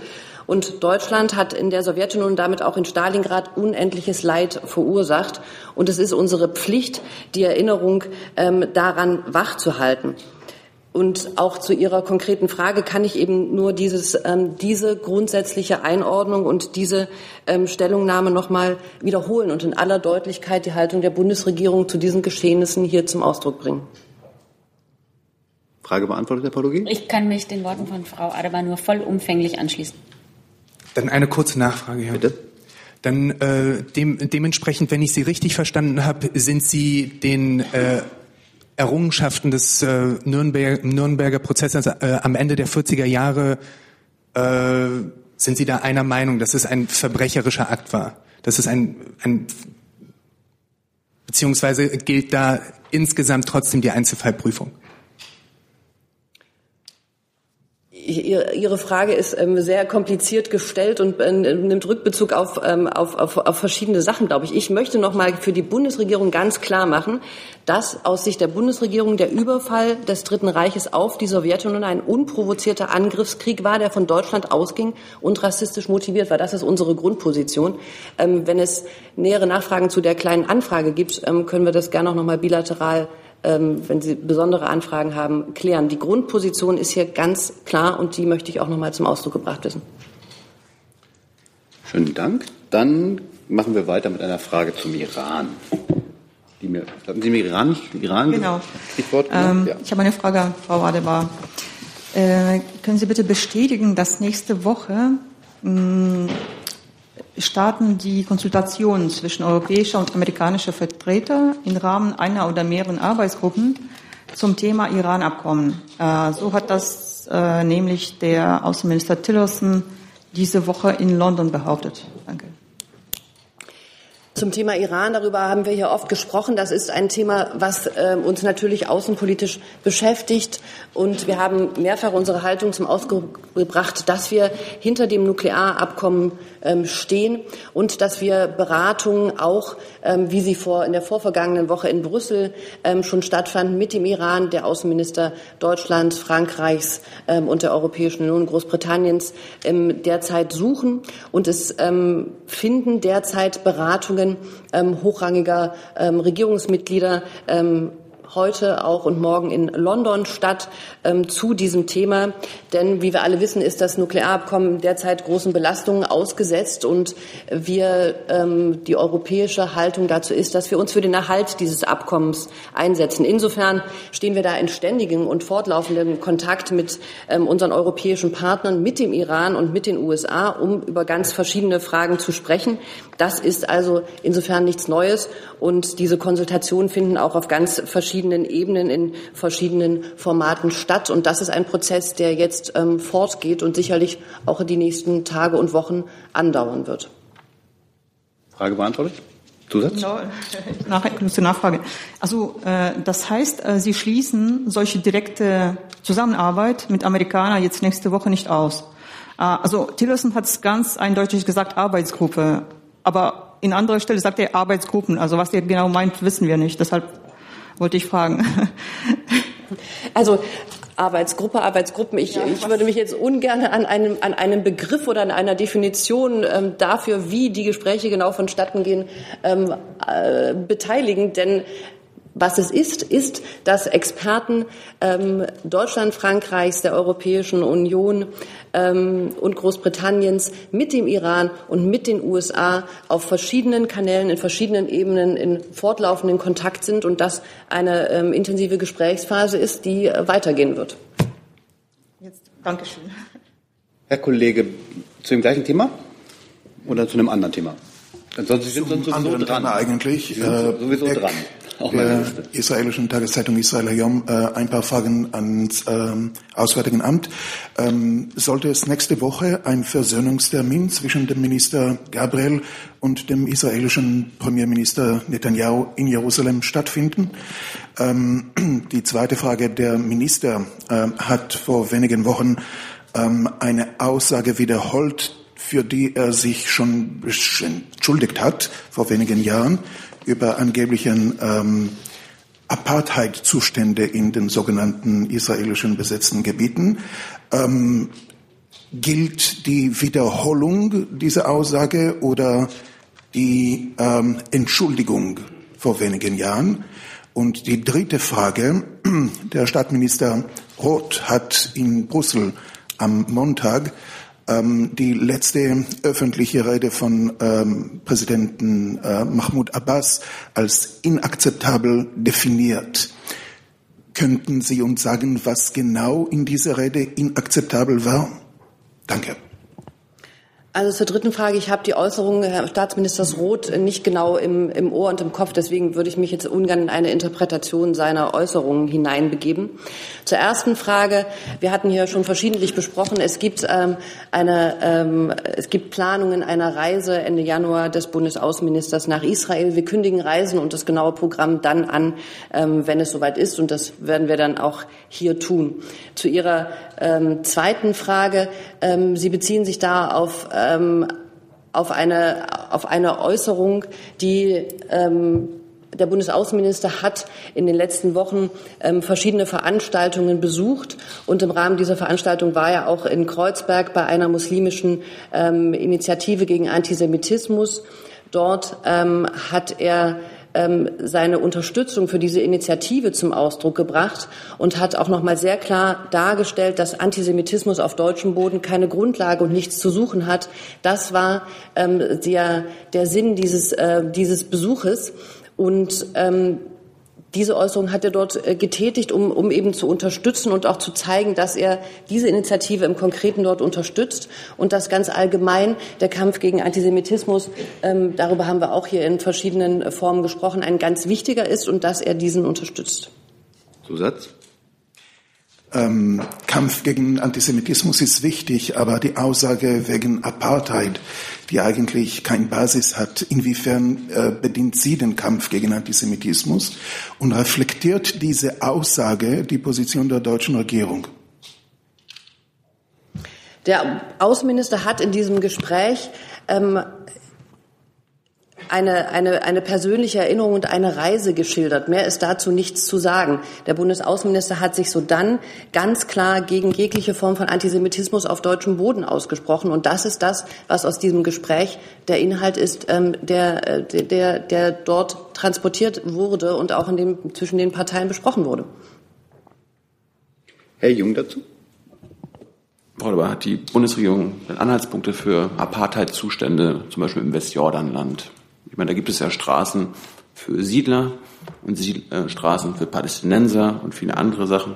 Und Deutschland hat in der Sowjetunion und damit auch in Stalingrad unendliches Leid verursacht. Und es ist unsere Pflicht, die Erinnerung ähm, daran wachzuhalten. Und auch zu Ihrer konkreten Frage kann ich eben nur dieses, ähm, diese grundsätzliche Einordnung und diese ähm, Stellungnahme nochmal wiederholen und in aller Deutlichkeit die Haltung der Bundesregierung zu diesen Geschehnissen hier zum Ausdruck bringen. Frage beantwortet, Herr Palugi? Ich kann mich den Worten von Frau Adebar nur vollumfänglich anschließen. Dann eine kurze Nachfrage, Herr. Bitte. Dann äh, dem, dementsprechend, wenn ich Sie richtig verstanden habe, sind Sie den äh, Errungenschaften des äh, Nürnberg, Nürnberger Prozesses äh, am Ende der 40er Jahre äh, sind Sie da einer Meinung, dass es ein verbrecherischer Akt war? Dass es ein, ein beziehungsweise gilt da insgesamt trotzdem die Einzelfallprüfung? Ihre Frage ist ähm, sehr kompliziert gestellt und äh, nimmt Rückbezug auf, ähm, auf, auf, auf verschiedene Sachen, glaube ich. Ich möchte noch mal für die Bundesregierung ganz klar machen, dass aus Sicht der Bundesregierung der Überfall des Dritten Reiches auf die Sowjetunion ein unprovozierter Angriffskrieg war, der von Deutschland ausging und rassistisch motiviert war. Das ist unsere Grundposition. Ähm, wenn es nähere Nachfragen zu der kleinen Anfrage gibt, können wir das gerne auch noch mal bilateral ähm, wenn Sie besondere Anfragen haben, klären. Die Grundposition ist hier ganz klar und die möchte ich auch noch mal zum Ausdruck gebracht wissen. Schönen Dank. Dann machen wir weiter mit einer Frage zum Iran. Die mir, hatten Sie mir Iran nicht Iran genau. Stichwort ähm, ja. Ich habe eine Frage an Frau Adebar. Äh, können Sie bitte bestätigen, dass nächste Woche mh, starten die Konsultationen zwischen europäischer und amerikanischer Vertreter im Rahmen einer oder mehreren Arbeitsgruppen zum Thema Iran-Abkommen. Äh, so hat das äh, nämlich der Außenminister Tillerson diese Woche in London behauptet. Danke. Zum Thema Iran, darüber haben wir hier oft gesprochen. Das ist ein Thema, was äh, uns natürlich außenpolitisch beschäftigt. Und wir haben mehrfach unsere Haltung zum Ausdruck gebracht, dass wir hinter dem Nuklearabkommen ähm, stehen und dass wir Beratungen auch, ähm, wie sie vor, in der vorvergangenen Woche in Brüssel ähm, schon stattfanden, mit dem Iran, der Außenminister Deutschlands, Frankreichs ähm, und der Europäischen Union, Großbritanniens ähm, derzeit suchen. Und es ähm, finden derzeit Beratungen Verhandlungen ähm, hochrangiger ähm, Regierungsmitglieder ähm, heute auch und morgen in London statt ähm, zu diesem Thema. Denn wie wir alle wissen, ist das Nuklearabkommen derzeit großen Belastungen ausgesetzt und wir ähm, die europäische Haltung dazu ist, dass wir uns für den Erhalt dieses Abkommens einsetzen. Insofern stehen wir da in ständigem und fortlaufendem Kontakt mit ähm, unseren europäischen Partnern, mit dem Iran und mit den USA, um über ganz verschiedene Fragen zu sprechen. Das ist also insofern nichts Neues und diese Konsultationen finden auch auf ganz verschiedenen Ebenen in verschiedenen Formaten statt. Und das ist ein Prozess, der jetzt ähm, fortgeht und sicherlich auch in die nächsten Tage und Wochen andauern wird. Frage beantwortet? Zusatz? Genau, nach, zur Nachfrage. Also äh, das heißt, äh, Sie schließen solche direkte Zusammenarbeit mit Amerikanern jetzt nächste Woche nicht aus. Äh, also Tillerson hat es ganz eindeutig gesagt, Arbeitsgruppe. Aber in anderer Stelle sagt er Arbeitsgruppen. Also was er genau meint, wissen wir nicht. Deshalb wollte ich fragen. Also Arbeitsgruppe, Arbeitsgruppen. Ich, ja, ich würde mich jetzt ungern an einem, an einem Begriff oder an einer Definition ähm, dafür, wie die Gespräche genau vonstatten gehen, ähm, äh, beteiligen. Denn was es ist, ist, dass Experten ähm, Deutschland, Frankreichs, der Europäischen Union ähm, und Großbritanniens mit dem Iran und mit den USA auf verschiedenen Kanälen, in verschiedenen Ebenen in fortlaufenden Kontakt sind und das eine ähm, intensive Gesprächsphase ist, die äh, weitergehen wird. Jetzt, Dankeschön. Herr Kollege, zu dem gleichen Thema oder zu einem anderen Thema? Ansonsten sind Sie sowieso dran. eigentlich. Sie sind äh, sowieso dran der israelischen Tageszeitung Israel Hayom äh, ein paar Fragen ans ähm, Auswärtigen Amt. Ähm, sollte es nächste Woche ein Versöhnungstermin zwischen dem Minister Gabriel und dem israelischen Premierminister Netanyahu in Jerusalem stattfinden? Ähm, die zweite Frage, der Minister äh, hat vor wenigen Wochen ähm, eine Aussage wiederholt, für die er sich schon entschuldigt hat vor wenigen Jahren über angeblichen ähm, Apartheid-Zustände in den sogenannten israelischen besetzten Gebieten. Ähm, gilt die Wiederholung dieser Aussage oder die ähm, Entschuldigung vor wenigen Jahren? Und die dritte Frage, der Staatsminister Roth hat in Brüssel am Montag die letzte öffentliche Rede von ähm, Präsidenten äh, Mahmoud Abbas als inakzeptabel definiert. Könnten Sie uns sagen, was genau in dieser Rede inakzeptabel war? Danke. Also zur dritten Frage. Ich habe die Äußerungen Herr Staatsministers Roth nicht genau im, im Ohr und im Kopf. Deswegen würde ich mich jetzt ungern in eine Interpretation seiner Äußerungen hineinbegeben. Zur ersten Frage. Wir hatten hier schon verschiedentlich besprochen. Es gibt, ähm, eine, ähm, es gibt Planungen einer Reise Ende Januar des Bundesaußenministers nach Israel. Wir kündigen Reisen und das genaue Programm dann an, ähm, wenn es soweit ist. Und das werden wir dann auch hier tun. Zu Ihrer ähm, zweiten Frage. Ähm, Sie beziehen sich da auf ähm, auf eine, auf eine Äußerung, die ähm, der Bundesaußenminister hat in den letzten Wochen ähm, verschiedene Veranstaltungen besucht und im Rahmen dieser Veranstaltung war er auch in Kreuzberg bei einer muslimischen ähm, Initiative gegen Antisemitismus. Dort ähm, hat er ähm, seine Unterstützung für diese Initiative zum Ausdruck gebracht und hat auch noch mal sehr klar dargestellt, dass Antisemitismus auf deutschem Boden keine Grundlage und nichts zu suchen hat. Das war ähm, der, der Sinn dieses, äh, dieses Besuches. Und ähm, diese Äußerung hat er dort äh, getätigt, um, um eben zu unterstützen und auch zu zeigen, dass er diese Initiative im Konkreten dort unterstützt und dass ganz allgemein der Kampf gegen Antisemitismus, ähm, darüber haben wir auch hier in verschiedenen Formen gesprochen, ein ganz wichtiger ist und dass er diesen unterstützt. Zusatz? Ähm, Kampf gegen Antisemitismus ist wichtig, aber die Aussage wegen Apartheid, die eigentlich keine Basis hat, inwiefern äh, bedient sie den Kampf gegen Antisemitismus und reflektiert diese Aussage die Position der deutschen Regierung? Der Außenminister hat in diesem Gespräch ähm, eine, eine, eine persönliche Erinnerung und eine Reise geschildert. Mehr ist dazu nichts zu sagen. Der Bundesaußenminister hat sich so dann ganz klar gegen jegliche Form von Antisemitismus auf deutschem Boden ausgesprochen. Und das ist das, was aus diesem Gespräch der Inhalt ist, ähm, der, äh, der, der dort transportiert wurde und auch in dem, zwischen den Parteien besprochen wurde. Herr Jung dazu. Frau Leber, hat die Bundesregierung Anhaltspunkte für Apartheidzustände, zum Beispiel im Westjordanland? Ich meine, da gibt es ja Straßen für Siedler und Sied äh, Straßen für Palästinenser und viele andere Sachen.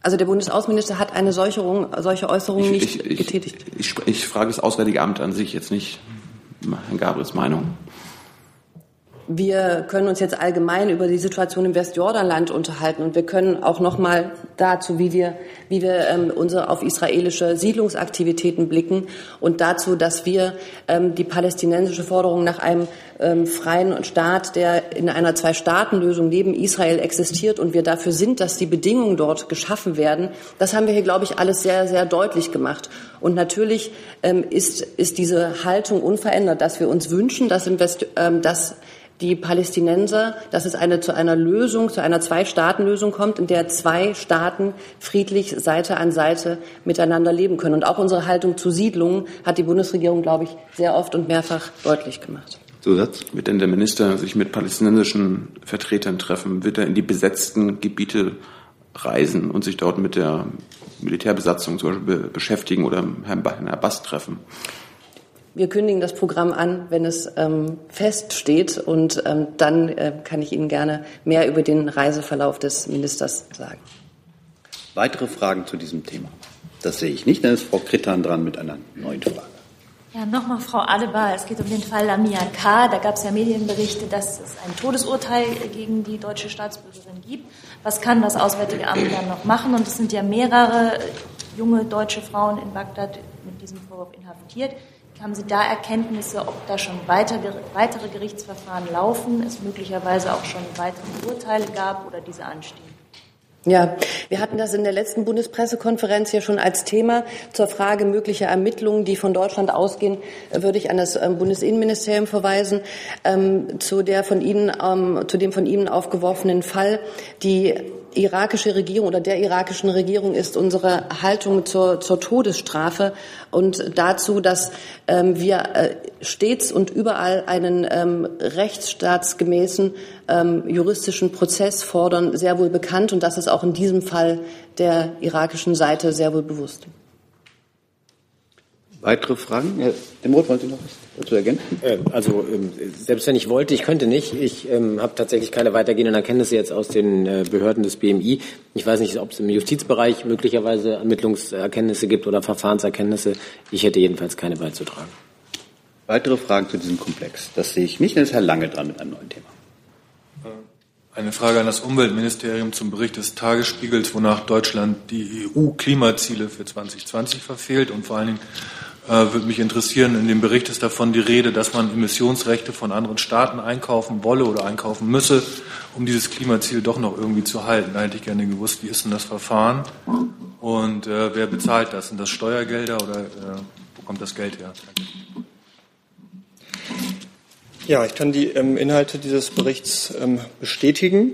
Also der Bundesaußenminister hat eine solche, solche Äußerung ich, nicht ich, getätigt. Ich, ich, ich frage das Auswärtige Amt an sich jetzt nicht Herrn Gabriels Meinung. Wir können uns jetzt allgemein über die Situation im Westjordanland unterhalten und wir können auch noch mal dazu, wie wir, wie wir ähm, unsere auf israelische Siedlungsaktivitäten blicken und dazu, dass wir ähm, die palästinensische Forderung nach einem ähm, freien Staat, der in einer Zwei-Staaten-Lösung neben Israel existiert und wir dafür sind, dass die Bedingungen dort geschaffen werden, das haben wir hier, glaube ich, alles sehr, sehr deutlich gemacht. Und natürlich ähm, ist, ist diese Haltung unverändert, dass wir uns wünschen, dass, im West, ähm, dass die Palästinenser, dass es eine, zu einer Lösung, zu einer Zwei-Staaten-Lösung kommt, in der zwei Staaten friedlich Seite an Seite miteinander leben können. Und auch unsere Haltung zu Siedlungen hat die Bundesregierung, glaube ich, sehr oft und mehrfach deutlich gemacht. Zusatz? Wird denn der Minister sich mit palästinensischen Vertretern treffen? Wird er in die besetzten Gebiete reisen und sich dort mit der Militärbesatzung zum Beispiel beschäftigen oder Herrn Abbas treffen? Wir kündigen das Programm an, wenn es ähm, feststeht. Und ähm, dann äh, kann ich Ihnen gerne mehr über den Reiseverlauf des Ministers sagen. Weitere Fragen zu diesem Thema? Das sehe ich nicht. Dann ist Frau Krittan dran mit einer neuen Frage. Ja, nochmal Frau Adebar. Es geht um den Fall Lamia K. Da gab es ja Medienberichte, dass es ein Todesurteil gegen die deutsche Staatsbürgerin gibt. Was kann das Auswärtige Amt dann noch machen? Und es sind ja mehrere junge deutsche Frauen in Bagdad mit diesem Vorwurf inhaftiert. Haben Sie da Erkenntnisse, ob da schon weiter, weitere Gerichtsverfahren laufen, es möglicherweise auch schon weitere Urteile gab oder diese anstehen? Ja, wir hatten das in der letzten Bundespressekonferenz ja schon als Thema. Zur Frage möglicher Ermittlungen, die von Deutschland ausgehen, würde ich an das ähm, Bundesinnenministerium verweisen. Ähm, zu, der von Ihnen, ähm, zu dem von Ihnen aufgeworfenen Fall. Die irakische Regierung oder der irakischen Regierung ist unsere Haltung zur, zur Todesstrafe und dazu, dass ähm, wir äh, stets und überall einen ähm, rechtsstaatsgemäßen ähm, juristischen Prozess fordern, sehr wohl bekannt und das ist auch in diesem Fall der irakischen Seite sehr wohl bewusst. Weitere Fragen? Herr Demroth, wollen Sie noch was dazu ergänzen? Äh, also ähm, selbst wenn ich wollte, ich könnte nicht. Ich ähm, habe tatsächlich keine weitergehenden Erkenntnisse jetzt aus den äh, Behörden des BMI. Ich weiß nicht, ob es im Justizbereich möglicherweise Ermittlungserkenntnisse gibt oder Verfahrenserkenntnisse. Ich hätte jedenfalls keine beizutragen. Weitere Fragen zu diesem Komplex? Das sehe ich nicht. Dann ist Herr Lange dran mit einem neuen Thema. Eine Frage an das Umweltministerium zum Bericht des Tagesspiegels, wonach Deutschland die EU-Klimaziele für 2020 verfehlt und vor allen Dingen äh, würde mich interessieren, in dem Bericht ist davon die Rede, dass man Emissionsrechte von anderen Staaten einkaufen wolle oder einkaufen müsse, um dieses Klimaziel doch noch irgendwie zu halten. Da hätte ich gerne gewusst, wie ist denn das Verfahren und äh, wer bezahlt das? Sind das Steuergelder oder äh, wo kommt das Geld her? Ja, ich kann die ähm, Inhalte dieses Berichts ähm, bestätigen.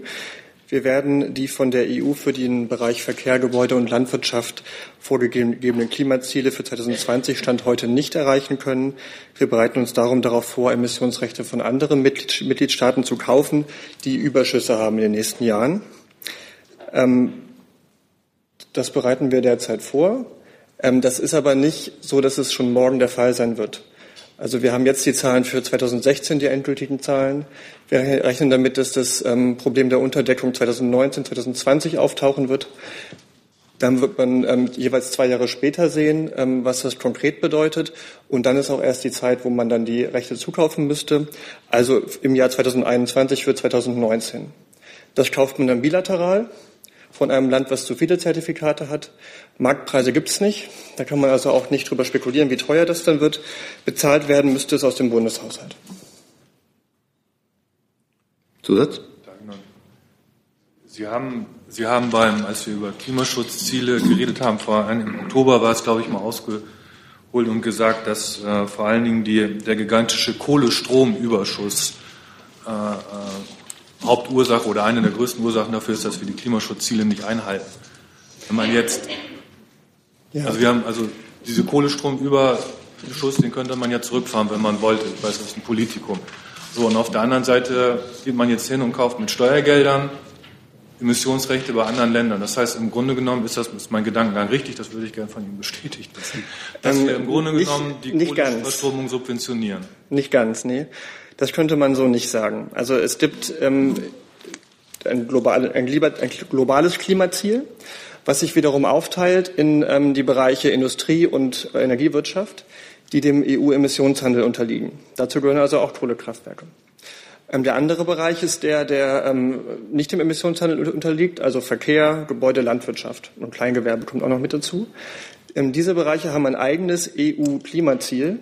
Wir werden die von der EU für den Bereich Verkehr, Gebäude und Landwirtschaft vorgegebenen Klimaziele für 2020 Stand heute nicht erreichen können. Wir bereiten uns darum darauf vor, Emissionsrechte von anderen Mitgliedstaaten zu kaufen, die Überschüsse haben in den nächsten Jahren. Ähm, das bereiten wir derzeit vor. Ähm, das ist aber nicht so, dass es schon morgen der Fall sein wird. Also wir haben jetzt die Zahlen für 2016, die endgültigen Zahlen. Wir rechnen damit, dass das ähm, Problem der Unterdeckung 2019, 2020 auftauchen wird. Dann wird man ähm, jeweils zwei Jahre später sehen, ähm, was das konkret bedeutet. Und dann ist auch erst die Zeit, wo man dann die Rechte zukaufen müsste. Also im Jahr 2021 für 2019. Das kauft man dann bilateral von einem Land, was zu viele Zertifikate hat. Marktpreise gibt es nicht. Da kann man also auch nicht drüber spekulieren, wie teuer das dann wird. Bezahlt werden müsste es aus dem Bundeshaushalt. Zusatz? Sie haben, Sie haben beim, als wir über Klimaschutzziele geredet haben, vor allem im Oktober war es, glaube ich, mal ausgeholt und gesagt, dass äh, vor allen Dingen die, der gigantische Kohlestromüberschuss äh, äh, Hauptursache oder eine der größten Ursachen dafür ist, dass wir die Klimaschutzziele nicht einhalten. Wenn man jetzt, ja. also wir haben also diese Kohlestromüberschuss, den könnte man ja zurückfahren, wenn man wollte. Ich weiß, das ist ein Politikum. So, und auf der anderen Seite geht man jetzt hin und kauft mit Steuergeldern Emissionsrechte bei anderen Ländern. Das heißt, im Grunde genommen ist das ist mein Gedankengang richtig, das würde ich gerne von Ihnen bestätigt wissen. Dass ähm, wir im Grunde nicht, genommen die Kohleverstromung subventionieren. Nicht ganz, nee. Das könnte man so nicht sagen. Also es gibt ähm, ein, global, ein, ein, globales Klimaziel, was sich wiederum aufteilt in ähm, die Bereiche Industrie und Energiewirtschaft, die dem EU-Emissionshandel unterliegen. Dazu gehören also auch Kohlekraftwerke. Ähm, der andere Bereich ist der, der ähm, nicht dem Emissionshandel unterliegt, also Verkehr, Gebäude, Landwirtschaft und Kleingewerbe kommt auch noch mit dazu. Ähm, diese Bereiche haben ein eigenes EU-Klimaziel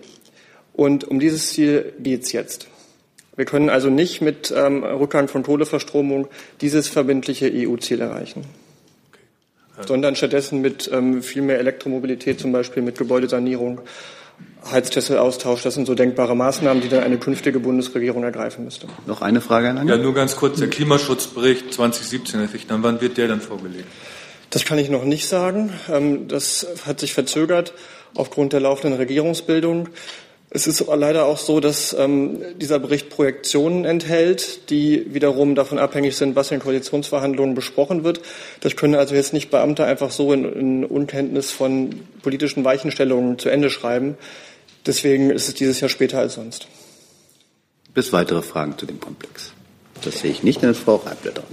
und um dieses Ziel geht es jetzt. Wir können also nicht mit Rückgang von Kohleverstromung dieses verbindliche EU-Ziel erreichen, okay. sondern stattdessen mit ähm, viel mehr Elektromobilität, zum Beispiel mit Gebäudesanierung, Heizkesselaustausch. Das sind so denkbare Maßnahmen, die dann eine künftige Bundesregierung ergreifen müsste. Noch eine Frage, Herr Lange? Ja, nur ganz kurz. Der Klimaschutzbericht 2017, Herr Fichtner, wann wird der dann vorgelegt? Das kann ich noch nicht sagen. Ähm, das hat sich verzögert aufgrund der laufenden Regierungsbildung. Es ist leider auch so, dass ähm, dieser Bericht Projektionen enthält, die wiederum davon abhängig sind, was in Koalitionsverhandlungen besprochen wird. Das können also jetzt nicht Beamte einfach so in, in Unkenntnis von politischen Weichenstellungen zu Ende schreiben. Deswegen ist es dieses Jahr später als sonst. Bis weitere Fragen zu dem Komplex? Das sehe ich nicht, dann ist Frau Reibler dran.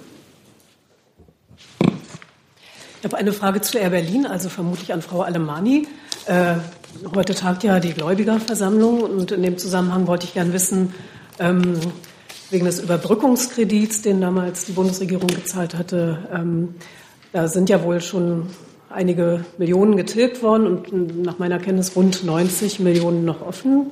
Ich habe eine Frage zu Air Berlin, also vermutlich an Frau Alemani. Äh, heute tagt ja die Gläubigerversammlung und in dem Zusammenhang wollte ich gern wissen, ähm, wegen des Überbrückungskredits, den damals die Bundesregierung gezahlt hatte, ähm, da sind ja wohl schon einige Millionen getilgt worden und nach meiner Kenntnis rund 90 Millionen noch offen.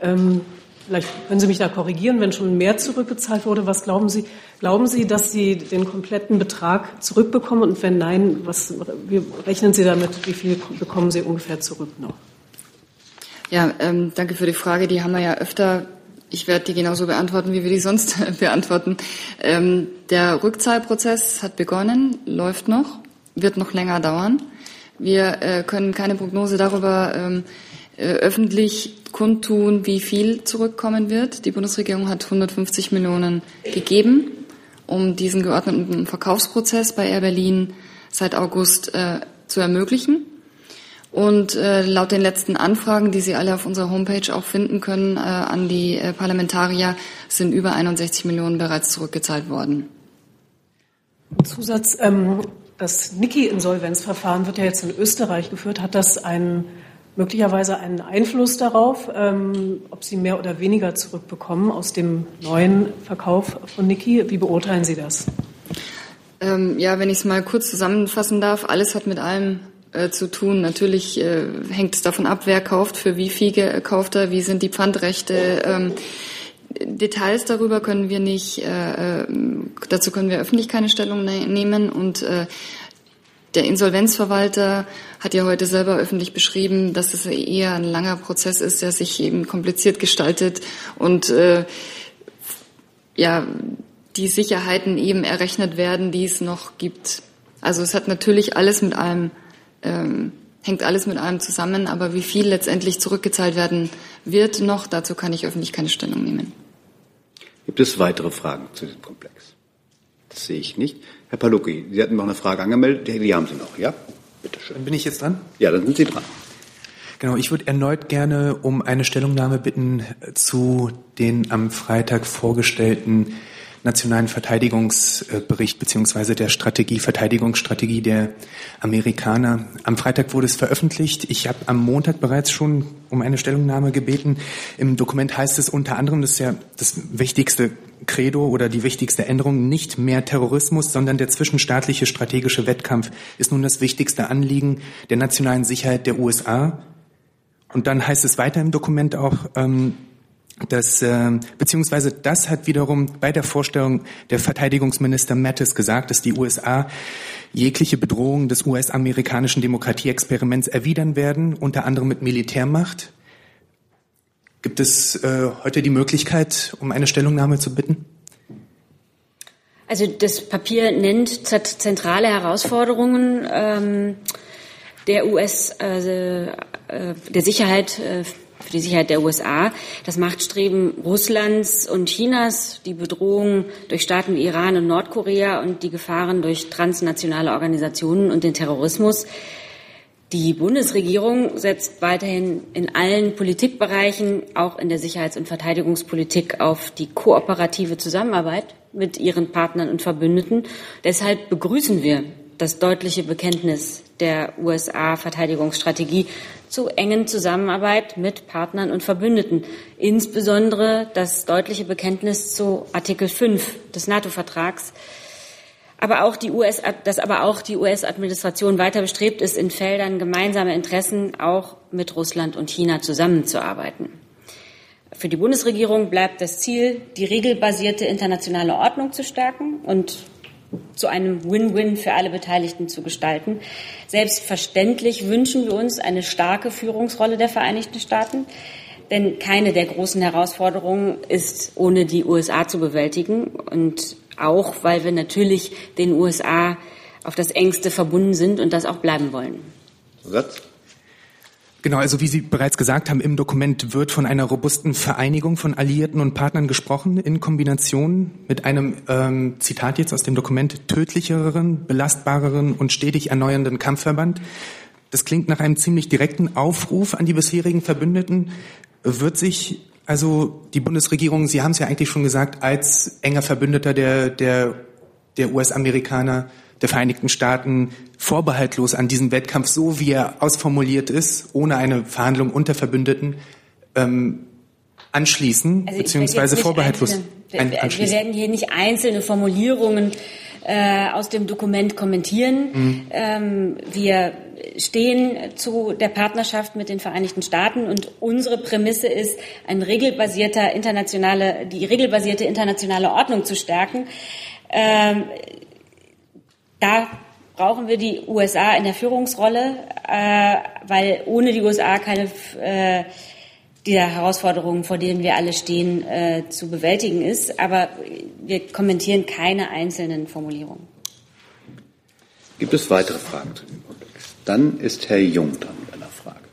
Ähm, Vielleicht können Sie mich da korrigieren, wenn schon mehr zurückgezahlt wurde. Was glauben Sie? Glauben Sie, dass Sie den kompletten Betrag zurückbekommen? Und wenn nein, was, rechnen Sie damit? Wie viel bekommen Sie ungefähr zurück noch? Ja, ähm, danke für die Frage. Die haben wir ja öfter. Ich werde die genauso beantworten, wie wir die sonst beantworten. Ähm, der Rückzahlprozess hat begonnen, läuft noch, wird noch länger dauern. Wir äh, können keine Prognose darüber ähm, äh, öffentlich kundtun, wie viel zurückkommen wird. Die Bundesregierung hat 150 Millionen gegeben, um diesen geordneten Verkaufsprozess bei Air Berlin seit August äh, zu ermöglichen. Und äh, laut den letzten Anfragen, die Sie alle auf unserer Homepage auch finden können, äh, an die äh, Parlamentarier sind über 61 Millionen bereits zurückgezahlt worden. Zusatz, ähm, das Niki-Insolvenzverfahren wird ja jetzt in Österreich geführt. Hat das einen möglicherweise einen Einfluss darauf, ähm, ob Sie mehr oder weniger zurückbekommen aus dem neuen Verkauf von Niki. Wie beurteilen Sie das? Ähm, ja, wenn ich es mal kurz zusammenfassen darf, alles hat mit allem äh, zu tun. Natürlich äh, hängt es davon ab, wer kauft, für wie viel kauft er, wie sind die Pfandrechte. Ähm, Details darüber können wir nicht, äh, äh dazu können wir öffentlich keine Stellung ne nehmen und äh, der Insolvenzverwalter hat ja heute selber öffentlich beschrieben, dass es eher ein langer Prozess ist, der sich eben kompliziert gestaltet und äh, ja die Sicherheiten eben errechnet werden, die es noch gibt. Also es hat natürlich alles mit allem ähm, hängt alles mit allem zusammen, aber wie viel letztendlich zurückgezahlt werden wird noch, dazu kann ich öffentlich keine Stellung nehmen. Gibt es weitere Fragen zu diesem Komplex? Das sehe ich nicht. Herr Palucki, Sie hatten noch eine Frage angemeldet. Die haben Sie noch, ja? Bitte schön. Dann bin ich jetzt dran? Ja, dann sind Sie dran. Genau, ich würde erneut gerne um eine Stellungnahme bitten zu den am Freitag vorgestellten nationalen Verteidigungsbericht beziehungsweise der Strategie, Verteidigungsstrategie der Amerikaner. Am Freitag wurde es veröffentlicht. Ich habe am Montag bereits schon um eine Stellungnahme gebeten. Im Dokument heißt es unter anderem, das ist ja das wichtigste Credo oder die wichtigste Änderung, nicht mehr Terrorismus, sondern der zwischenstaatliche strategische Wettkampf ist nun das wichtigste Anliegen der nationalen Sicherheit der USA. Und dann heißt es weiter im Dokument auch, ähm, das, äh, beziehungsweise das hat wiederum bei der Vorstellung der Verteidigungsminister Mattis gesagt, dass die USA jegliche Bedrohung des US-amerikanischen Demokratieexperiments erwidern werden, unter anderem mit Militärmacht. Gibt es äh, heute die Möglichkeit, um eine Stellungnahme zu bitten? Also das Papier nennt zentrale Herausforderungen ähm, der US, äh, äh, der Sicherheit äh, für die Sicherheit der USA, das Machtstreben Russlands und Chinas, die Bedrohung durch Staaten wie Iran und Nordkorea und die Gefahren durch transnationale Organisationen und den Terrorismus. Die Bundesregierung setzt weiterhin in allen Politikbereichen, auch in der Sicherheits- und Verteidigungspolitik, auf die kooperative Zusammenarbeit mit ihren Partnern und Verbündeten. Deshalb begrüßen wir das deutliche Bekenntnis der USA-Verteidigungsstrategie zu engen Zusammenarbeit mit Partnern und Verbündeten, insbesondere das deutliche Bekenntnis zu Artikel 5 des NATO-Vertrags, aber auch die US, dass aber auch die US-Administration weiter bestrebt ist, in Feldern gemeinsamer Interessen auch mit Russland und China zusammenzuarbeiten. Für die Bundesregierung bleibt das Ziel, die regelbasierte internationale Ordnung zu stärken und zu einem Win-Win für alle Beteiligten zu gestalten. Selbstverständlich wünschen wir uns eine starke Führungsrolle der Vereinigten Staaten, denn keine der großen Herausforderungen ist ohne die USA zu bewältigen und auch, weil wir natürlich den USA auf das engste verbunden sind und das auch bleiben wollen. Satz. Genau, also wie Sie bereits gesagt haben, im Dokument wird von einer robusten Vereinigung von Alliierten und Partnern gesprochen, in Kombination mit einem, ähm, Zitat jetzt aus dem Dokument, tödlicheren, belastbareren und stetig erneuernden Kampfverband. Das klingt nach einem ziemlich direkten Aufruf an die bisherigen Verbündeten. Wird sich also die Bundesregierung, Sie haben es ja eigentlich schon gesagt, als enger Verbündeter der, der, der US-Amerikaner der Vereinigten Staaten vorbehaltlos an diesen Wettkampf, so wie er ausformuliert ist, ohne eine Verhandlung unter Verbündeten, ähm, anschließen, also beziehungsweise vorbehaltlos einzelne, anschließen. Wir werden hier nicht einzelne Formulierungen äh, aus dem Dokument kommentieren. Mhm. Ähm, wir stehen zu der Partnerschaft mit den Vereinigten Staaten und unsere Prämisse ist, ein regelbasierter internationale, die regelbasierte internationale Ordnung zu stärken. Ähm, da brauchen wir die USA in der Führungsrolle, äh, weil ohne die USA keine äh, dieser Herausforderungen, vor denen wir alle stehen, äh, zu bewältigen ist. Aber wir kommentieren keine einzelnen Formulierungen. Gibt es weitere Fragen zu dem Kontext? Dann ist Herr Jung dran mit einer Frage.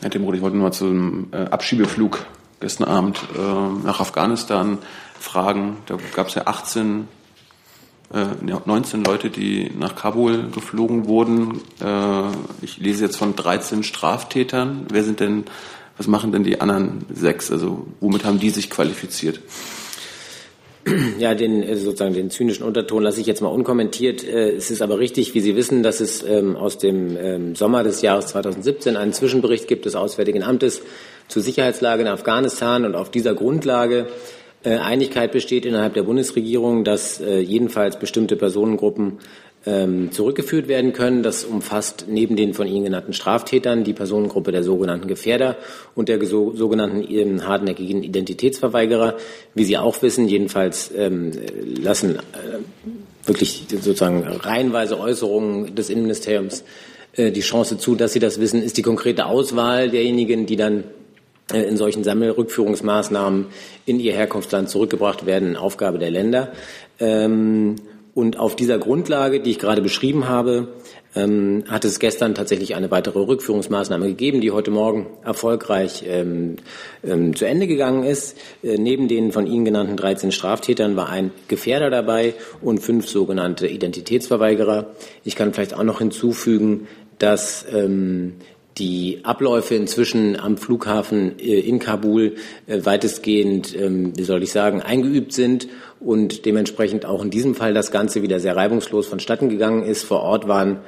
Herr Demroth, ich wollte nur mal zum äh, Abschiebeflug gestern Abend äh, nach Afghanistan fragen. Da gab es ja 18 19 äh, Leute, die nach Kabul geflogen wurden. Äh, ich lese jetzt von 13 Straftätern. Wer sind denn, was machen denn die anderen sechs? Also womit haben die sich qualifiziert? Ja, den äh, sozusagen den zynischen Unterton lasse ich jetzt mal unkommentiert. Es ist aber richtig, wie Sie wissen, dass es ähm, aus dem ähm, Sommer des Jahres 2017 einen Zwischenbericht gibt des Auswärtigen Amtes zur Sicherheitslage in Afghanistan und auf dieser Grundlage Einigkeit besteht innerhalb der Bundesregierung, dass äh, jedenfalls bestimmte Personengruppen ähm, zurückgeführt werden können. Das umfasst neben den von Ihnen genannten Straftätern die Personengruppe der sogenannten Gefährder und der sogenannten ähm, hartnäckigen Identitätsverweigerer. Wie Sie auch wissen, jedenfalls ähm, lassen äh, wirklich sozusagen reihenweise Äußerungen des Innenministeriums die Chance zu, dass Sie das wissen, ist die konkrete Auswahl derjenigen, die dann äh, in solchen Sammelrückführungsmaßnahmen in ihr Herkunftsland zurückgebracht werden, Aufgabe der Länder. Ähm, und auf dieser Grundlage, die ich gerade beschrieben habe, ähm, hat es gestern tatsächlich eine weitere Rückführungsmaßnahme gegeben, die heute Morgen erfolgreich ähm, zu Ende gegangen ist. Äh, neben den von Ihnen genannten 13 Straftätern war ein Gefährder dabei und fünf sogenannte Identitätsverweigerer. Ich kann vielleicht auch noch hinzufügen, dass die Abläufe inzwischen am Flughafen äh, in Kabul äh, weitestgehend, ähm, wie soll ich sagen, eingeübt sind und dementsprechend auch in diesem Fall das Ganze wieder sehr reibungslos vonstatten gegangen ist. Vor Ort waren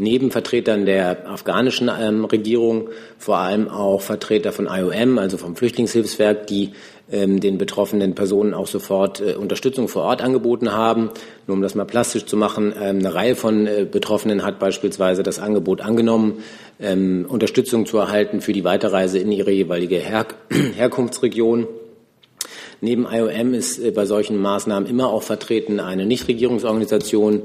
neben Vertretern der afghanischen ähm, Regierung vor allem auch Vertreter von IOM, also vom Flüchtlingshilfswerk, die ähm, den betroffenen Personen auch sofort äh, Unterstützung vor Ort angeboten haben. Nur um das mal plastisch zu machen, ähm, eine Reihe von äh, Betroffenen hat beispielsweise das Angebot angenommen, ähm, Unterstützung zu erhalten für die Weiterreise in ihre jeweilige Her Herkunftsregion. Neben IOM ist äh, bei solchen Maßnahmen immer auch vertreten eine Nichtregierungsorganisation,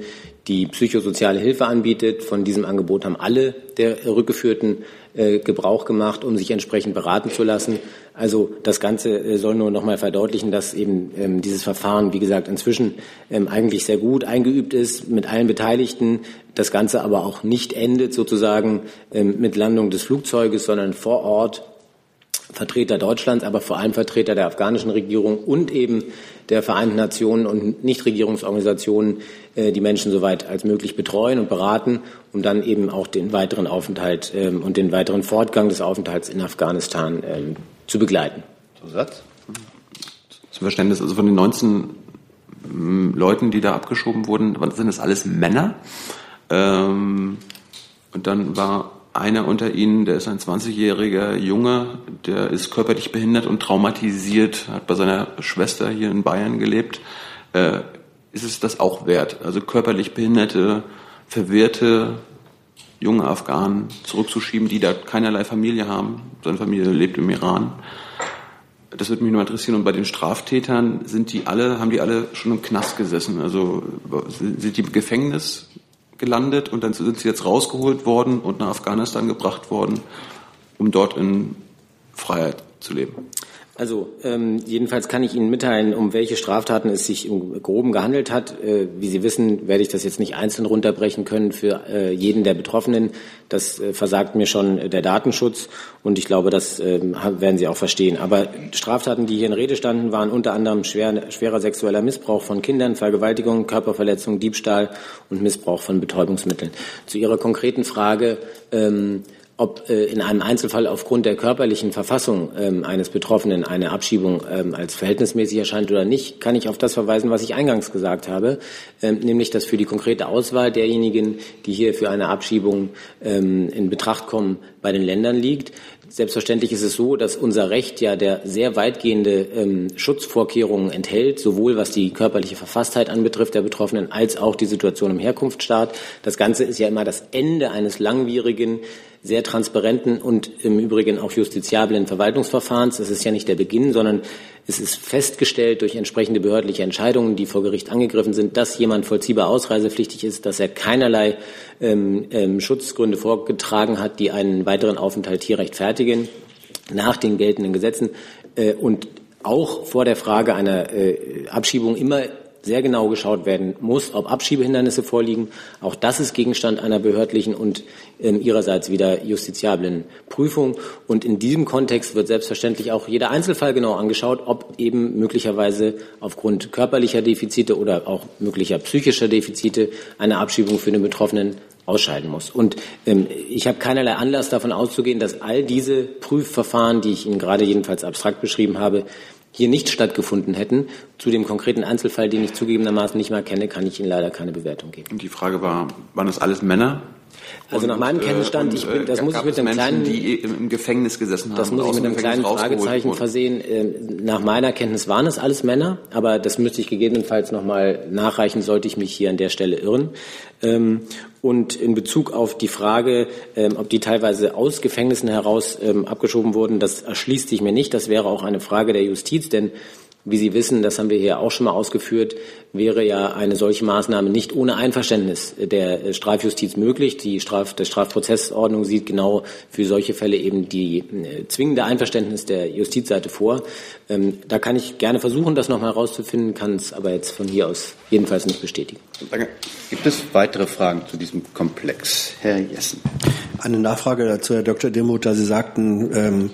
die psychosoziale Hilfe anbietet. Von diesem Angebot haben alle der Rückgeführten äh, Gebrauch gemacht, um sich entsprechend beraten zu lassen. Also das Ganze äh, soll nur noch mal verdeutlichen, dass eben ähm, dieses Verfahren, wie gesagt, inzwischen ähm, eigentlich sehr gut eingeübt ist mit allen Beteiligten. Das Ganze aber auch nicht endet sozusagen ähm, mit Landung des Flugzeuges, sondern vor Ort Vertreter Deutschlands, aber vor allem Vertreter der afghanischen Regierung und eben der Vereinten Nationen und Nichtregierungsorganisationen die Menschen soweit als möglich betreuen und beraten, um dann eben auch den weiteren Aufenthalt ähm, und den weiteren Fortgang des Aufenthalts in Afghanistan ähm, zu begleiten. Zusatz? Zum Verständnis, also von den 19 ähm, Leuten, die da abgeschoben wurden, sind das alles Männer. Ähm, und dann war einer unter ihnen, der ist ein 20-jähriger Junge, der ist körperlich behindert und traumatisiert, hat bei seiner Schwester hier in Bayern gelebt. Ist es das auch wert? Also körperlich behinderte, verwirrte junge Afghanen zurückzuschieben, die da keinerlei Familie haben. Seine Familie lebt im Iran. Das würde mich nur interessieren. Und bei den Straftätern sind die alle, haben die alle schon im Knast gesessen? Also sind die im Gefängnis gelandet und dann sind sie jetzt rausgeholt worden und nach Afghanistan gebracht worden, um dort in Freiheit zu leben. Also ähm, jedenfalls kann ich Ihnen mitteilen, um welche Straftaten es sich im Groben gehandelt hat. Äh, wie Sie wissen, werde ich das jetzt nicht einzeln runterbrechen können für äh, jeden der Betroffenen. Das äh, versagt mir schon der Datenschutz und ich glaube, das äh, werden Sie auch verstehen. Aber Straftaten, die hier in Rede standen, waren unter anderem schwer, schwerer sexueller Missbrauch von Kindern, Vergewaltigung, Körperverletzung, Diebstahl und Missbrauch von Betäubungsmitteln. Zu Ihrer konkreten Frage. Ähm, ob äh, in einem Einzelfall aufgrund der körperlichen Verfassung ähm, eines Betroffenen eine Abschiebung ähm, als verhältnismäßig erscheint oder nicht, kann ich auf das verweisen, was ich eingangs gesagt habe, ähm, nämlich dass für die konkrete Auswahl derjenigen, die hier für eine Abschiebung ähm, in Betracht kommen, bei den Ländern liegt. Selbstverständlich ist es so, dass unser Recht ja der sehr weitgehende ähm, Schutzvorkehrungen enthält, sowohl was die körperliche Verfasstheit anbetrifft der Betroffenen als auch die Situation im Herkunftsstaat. Das Ganze ist ja immer das Ende eines langwierigen sehr transparenten und im Übrigen auch justiziablen Verwaltungsverfahrens. Das ist ja nicht der Beginn, sondern es ist festgestellt durch entsprechende behördliche Entscheidungen, die vor Gericht angegriffen sind, dass jemand vollziehbar ausreisepflichtig ist, dass er keinerlei ähm, ähm, Schutzgründe vorgetragen hat, die einen weiteren Aufenthalt hier rechtfertigen, nach den geltenden Gesetzen äh, und auch vor der Frage einer äh, Abschiebung immer sehr genau geschaut werden muss, ob Abschiebehindernisse vorliegen. Auch das ist Gegenstand einer behördlichen und äh, ihrerseits wieder justiziablen Prüfung. Und in diesem Kontext wird selbstverständlich auch jeder Einzelfall genau angeschaut, ob eben möglicherweise aufgrund körperlicher Defizite oder auch möglicher psychischer Defizite eine Abschiebung für den Betroffenen ausscheiden muss. Und ähm, ich habe keinerlei Anlass davon auszugehen, dass all diese Prüfverfahren, die ich Ihnen gerade jedenfalls abstrakt beschrieben habe, hier nicht stattgefunden hätten. Zu dem konkreten Einzelfall, den ich zugegebenermaßen nicht mal kenne, kann ich Ihnen leider keine Bewertung geben. Und die Frage war, waren das alles Männer? Also nach meinem Kenntnisstand, und, ich bin, das äh, muss ich mit einem Menschen, kleinen, die im Gefängnis gesessen haben. das muss ich mit einem kleinen Fragezeichen versehen. Ähm, nach meiner Kenntnis waren es alles Männer, aber das müsste ich gegebenenfalls noch mal nachreichen, sollte ich mich hier an der Stelle irren. Ähm, und in Bezug auf die Frage, ähm, ob die teilweise aus Gefängnissen heraus abgeschoben wurden, das erschließt sich mir nicht. Das wäre auch eine Frage der Justiz, denn wie Sie wissen, das haben wir hier auch schon mal ausgeführt, wäre ja eine solche Maßnahme nicht ohne Einverständnis der Strafjustiz möglich. Die Straf, der Strafprozessordnung sieht genau für solche Fälle eben die äh, zwingende Einverständnis der Justizseite vor. Ähm, da kann ich gerne versuchen, das nochmal herauszufinden, kann es aber jetzt von hier aus jedenfalls nicht bestätigen. Danke. Gibt es weitere Fragen zu diesem Komplex? Herr Jessen. Eine Nachfrage dazu, Herr Dr. Demuth, da Sie sagten, ähm,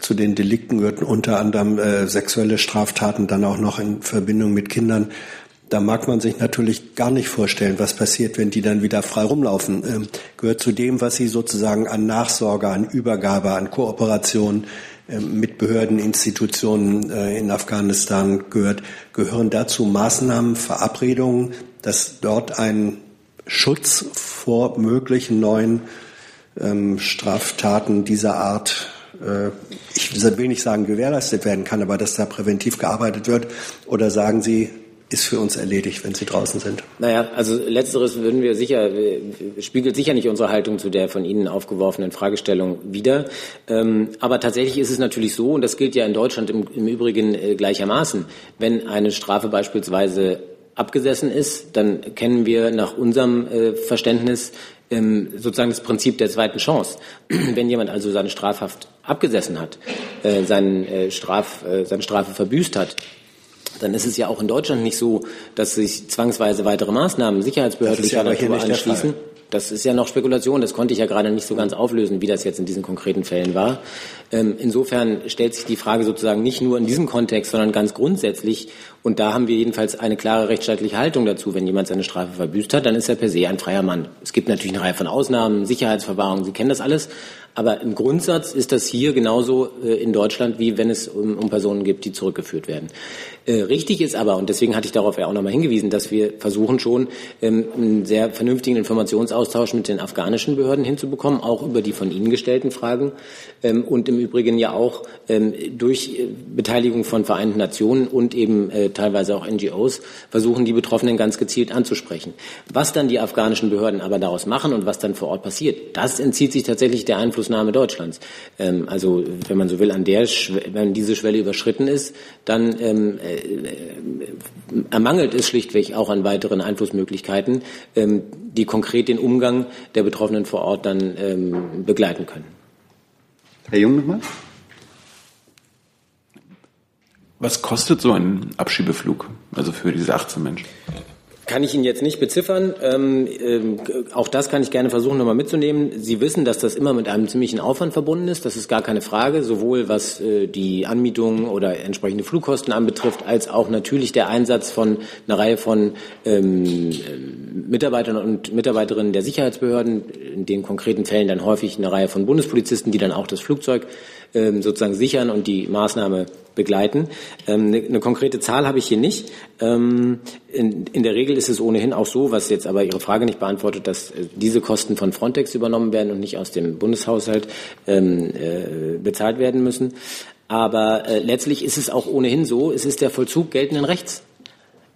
zu den Delikten gehörten unter anderem äh, sexuelle Straftaten, dann auch noch in Verbindung mit Kindern. da mag man sich natürlich gar nicht vorstellen, was passiert, wenn die dann wieder frei rumlaufen. Ähm, gehört zu dem, was sie sozusagen an Nachsorge, an Übergabe, an Kooperation ähm, mit Behörden, Institutionen äh, in Afghanistan gehört, gehören dazu Maßnahmen, Verabredungen, dass dort ein Schutz vor möglichen neuen ähm, Straftaten dieser Art, ich will nicht sagen gewährleistet werden kann, aber dass da präventiv gearbeitet wird? Oder sagen Sie, ist für uns erledigt, wenn Sie draußen sind? Naja, also letzteres würden wir sicher, spiegelt sicher nicht unsere Haltung zu der von Ihnen aufgeworfenen Fragestellung wider. Ähm, aber tatsächlich ist es natürlich so, und das gilt ja in Deutschland im, im Übrigen äh, gleichermaßen, wenn eine Strafe beispielsweise abgesessen ist, dann kennen wir nach unserem äh, Verständnis ähm, sozusagen das Prinzip der zweiten Chance. Wenn jemand also seine Strafhaft abgesessen hat, äh, seinen, äh, Straf, äh, seine Strafe verbüßt hat, dann ist es ja auch in Deutschland nicht so, dass sich zwangsweise weitere Maßnahmen sicherheitsbehördlicher ja Natur anschließen. Das ist ja noch Spekulation, das konnte ich ja gerade nicht so ganz auflösen, wie das jetzt in diesen konkreten Fällen war. Ähm, insofern stellt sich die Frage sozusagen nicht nur in diesem Kontext, sondern ganz grundsätzlich. Und da haben wir jedenfalls eine klare rechtsstaatliche Haltung dazu. Wenn jemand seine Strafe verbüßt hat, dann ist er per se ein freier Mann. Es gibt natürlich eine Reihe von Ausnahmen, Sicherheitsverwahrung, Sie kennen das alles. Aber im Grundsatz ist das hier genauso äh, in Deutschland, wie wenn es um, um Personen gibt, die zurückgeführt werden. Äh, richtig ist aber, und deswegen hatte ich darauf ja auch nochmal hingewiesen, dass wir versuchen schon, ähm, einen sehr vernünftigen Informationsaustausch mit den afghanischen Behörden hinzubekommen, auch über die von Ihnen gestellten Fragen ähm, und im Übrigen ja auch ähm, durch äh, Beteiligung von Vereinten Nationen und eben äh, teilweise auch NGOs versuchen, die Betroffenen ganz gezielt anzusprechen. Was dann die afghanischen Behörden aber daraus machen und was dann vor Ort passiert, das entzieht sich tatsächlich der Einflussnahme Deutschlands. Ähm, also wenn man so will, an der, wenn diese Schwelle überschritten ist, dann ähm, äh, ermangelt es schlichtweg auch an weiteren Einflussmöglichkeiten, ähm, die konkret den Umgang der Betroffenen vor Ort dann ähm, begleiten können. Herr Jung nochmal. Was kostet so ein Abschiebeflug, also für diese 18 Menschen? Kann ich Ihnen jetzt nicht beziffern. Ähm, ähm, auch das kann ich gerne versuchen, nochmal mitzunehmen. Sie wissen, dass das immer mit einem ziemlichen Aufwand verbunden ist. Das ist gar keine Frage, sowohl was äh, die Anmietung oder entsprechende Flugkosten anbetrifft, als auch natürlich der Einsatz von einer Reihe von ähm, Mitarbeitern und Mitarbeiterinnen der Sicherheitsbehörden, in den konkreten Fällen dann häufig eine Reihe von Bundespolizisten, die dann auch das Flugzeug ähm, sozusagen sichern und die Maßnahme begleiten. Ähm, eine, eine konkrete Zahl habe ich hier nicht. Ähm, in, in, der Regel ist es ohnehin auch so, was jetzt aber Ihre Frage nicht beantwortet, dass äh, diese Kosten von Frontex übernommen werden und nicht aus dem Bundeshaushalt ähm, äh, bezahlt werden müssen. Aber äh, letztlich ist es auch ohnehin so, es ist der Vollzug geltenden Rechts.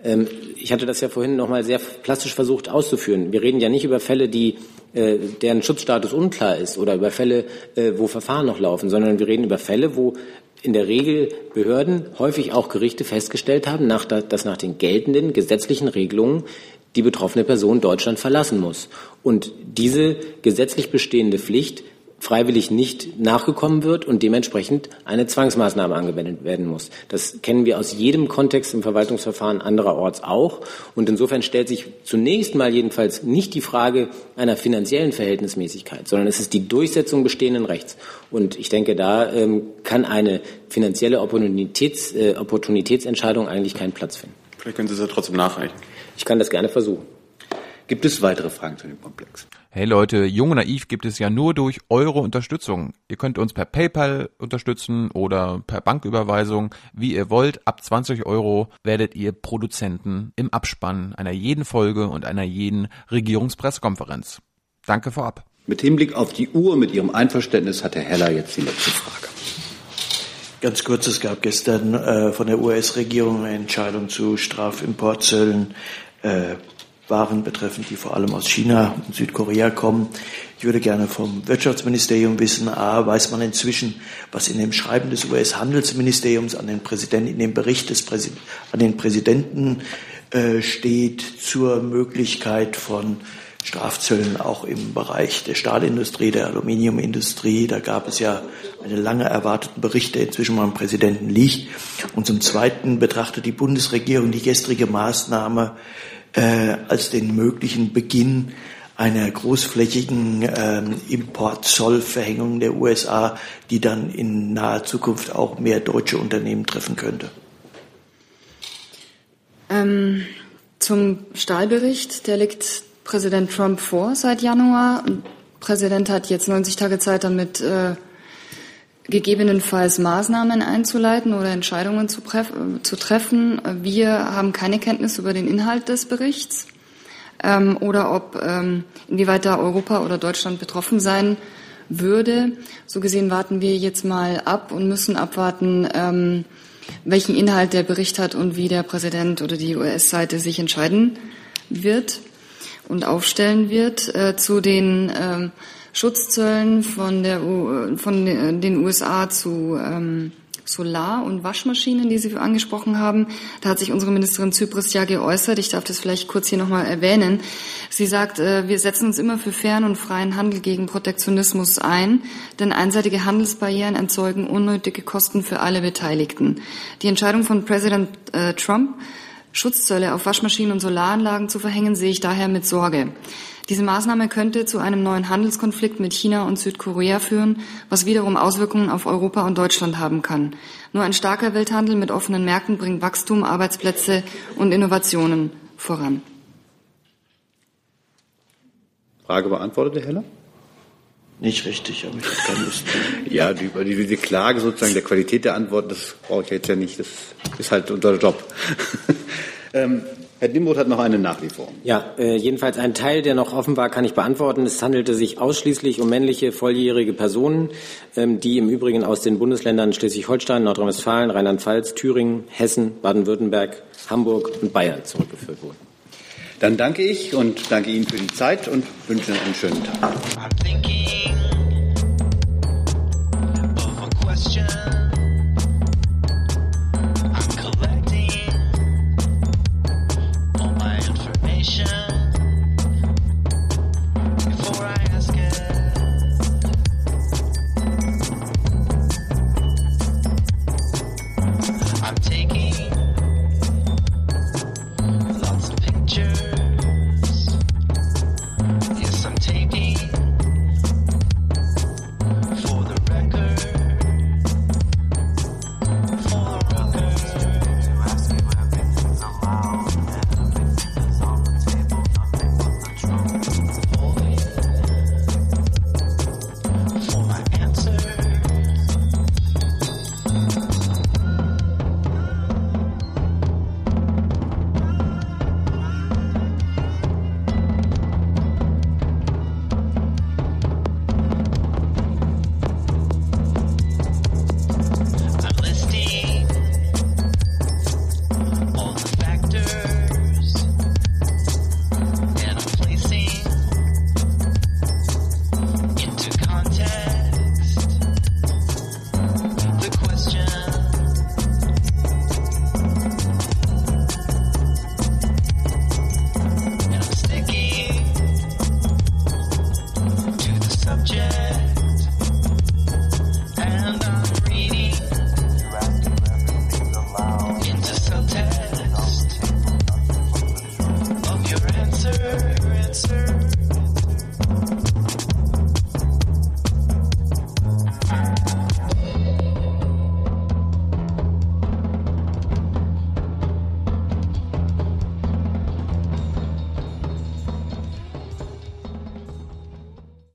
Ähm, ich hatte das ja vorhin noch mal sehr plastisch versucht auszuführen. Wir reden ja nicht über Fälle, die äh, deren Schutzstatus unklar ist oder über Fälle, äh, wo Verfahren noch laufen, sondern wir reden über Fälle, wo in der Regel Behörden, häufig auch Gerichte festgestellt haben, dass nach den geltenden gesetzlichen Regelungen die betroffene Person Deutschland verlassen muss. Und diese gesetzlich bestehende Pflicht freiwillig nicht nachgekommen wird und dementsprechend eine Zwangsmaßnahme angewendet werden muss. Das kennen wir aus jedem Kontext im Verwaltungsverfahren andererorts auch. Und insofern stellt sich zunächst mal jedenfalls nicht die Frage einer finanziellen Verhältnismäßigkeit, sondern es ist die Durchsetzung bestehenden Rechts. Und ich denke, da ähm, kann eine finanzielle Opportunitäts, äh, Opportunitätsentscheidung eigentlich keinen Platz finden. Vielleicht können Sie es ja trotzdem nachreichen. Ich kann das gerne versuchen. Gibt es weitere Fragen zu dem Komplex? Hey Leute, Jung und Naiv gibt es ja nur durch eure Unterstützung. Ihr könnt uns per PayPal unterstützen oder per Banküberweisung, wie ihr wollt. Ab 20 Euro werdet ihr Produzenten im Abspann einer jeden Folge und einer jeden Regierungspressekonferenz. Danke vorab. Mit Hinblick auf die Uhr, mit Ihrem Einverständnis hat Herr Heller jetzt die letzte Frage. Ganz kurz, es gab gestern äh, von der US-Regierung eine Entscheidung zu Strafimportzöllen. Äh, waren betreffend, die vor allem aus China und Südkorea kommen. Ich würde gerne vom Wirtschaftsministerium wissen, A, weiß man inzwischen, was in dem Schreiben des US-Handelsministeriums an den Präsidenten, in dem Bericht des Präsid an den Präsidenten äh, steht zur Möglichkeit von Strafzöllen auch im Bereich der Stahlindustrie, der Aluminiumindustrie. Da gab es ja eine lange erwarteten Bericht, der inzwischen beim Präsidenten liegt. Und zum Zweiten betrachtet die Bundesregierung die gestrige Maßnahme äh, als den möglichen Beginn einer großflächigen äh, Importzollverhängung der USA, die dann in naher Zukunft auch mehr deutsche Unternehmen treffen könnte? Ähm, Zum Stahlbericht, der liegt Präsident Trump vor seit Januar. Der Präsident hat jetzt 90 Tage Zeit, damit äh, gegebenenfalls Maßnahmen einzuleiten oder Entscheidungen zu, zu, treffen. Wir haben keine Kenntnis über den Inhalt des Berichts ähm, oder ob ähm, inwieweit da Europa oder Deutschland betroffen sein würde. So gesehen warten wir jetzt mal ab und müssen abwarten, ähm, welchen Inhalt der Bericht hat und wie der Präsident oder die US-Seite sich entscheiden wird und aufstellen wird äh, zu den äh, Schutzzöllen von, der von den USA zu ähm, Solar- und Waschmaschinen, die Sie angesprochen haben. Da hat sich unsere Ministerin Zypris ja geäußert. Ich darf das vielleicht kurz hier nochmal erwähnen. Sie sagt, äh, wir setzen uns immer für fairen und freien Handel gegen Protektionismus ein, denn einseitige Handelsbarrieren erzeugen unnötige Kosten für alle Beteiligten. Die Entscheidung von Präsident äh, Trump, Schutzzölle auf Waschmaschinen und Solaranlagen zu verhängen, sehe ich daher mit Sorge. Diese Maßnahme könnte zu einem neuen Handelskonflikt mit China und Südkorea führen, was wiederum Auswirkungen auf Europa und Deutschland haben kann. Nur ein starker Welthandel mit offenen Märkten bringt Wachstum, Arbeitsplätze und Innovationen voran. Frage beantwortet, Herr Heller? Nicht richtig, aber ich habe keine Lust. ja, die, die, diese Klage sozusagen der Qualität der Antworten, das brauche ich jetzt ja nicht. Das ist halt unser Job. ähm, Herr Dimroth hat noch eine Nachlieferung. Ja, äh, jedenfalls ein Teil, der noch offen war, kann ich beantworten. Es handelte sich ausschließlich um männliche volljährige Personen, ähm, die im Übrigen aus den Bundesländern Schleswig-Holstein, Nordrhein-Westfalen, Rheinland-Pfalz, Thüringen, Hessen, Baden-Württemberg, Hamburg und Bayern zurückgeführt wurden. Dann danke ich und danke Ihnen für die Zeit und wünsche einen schönen Tag.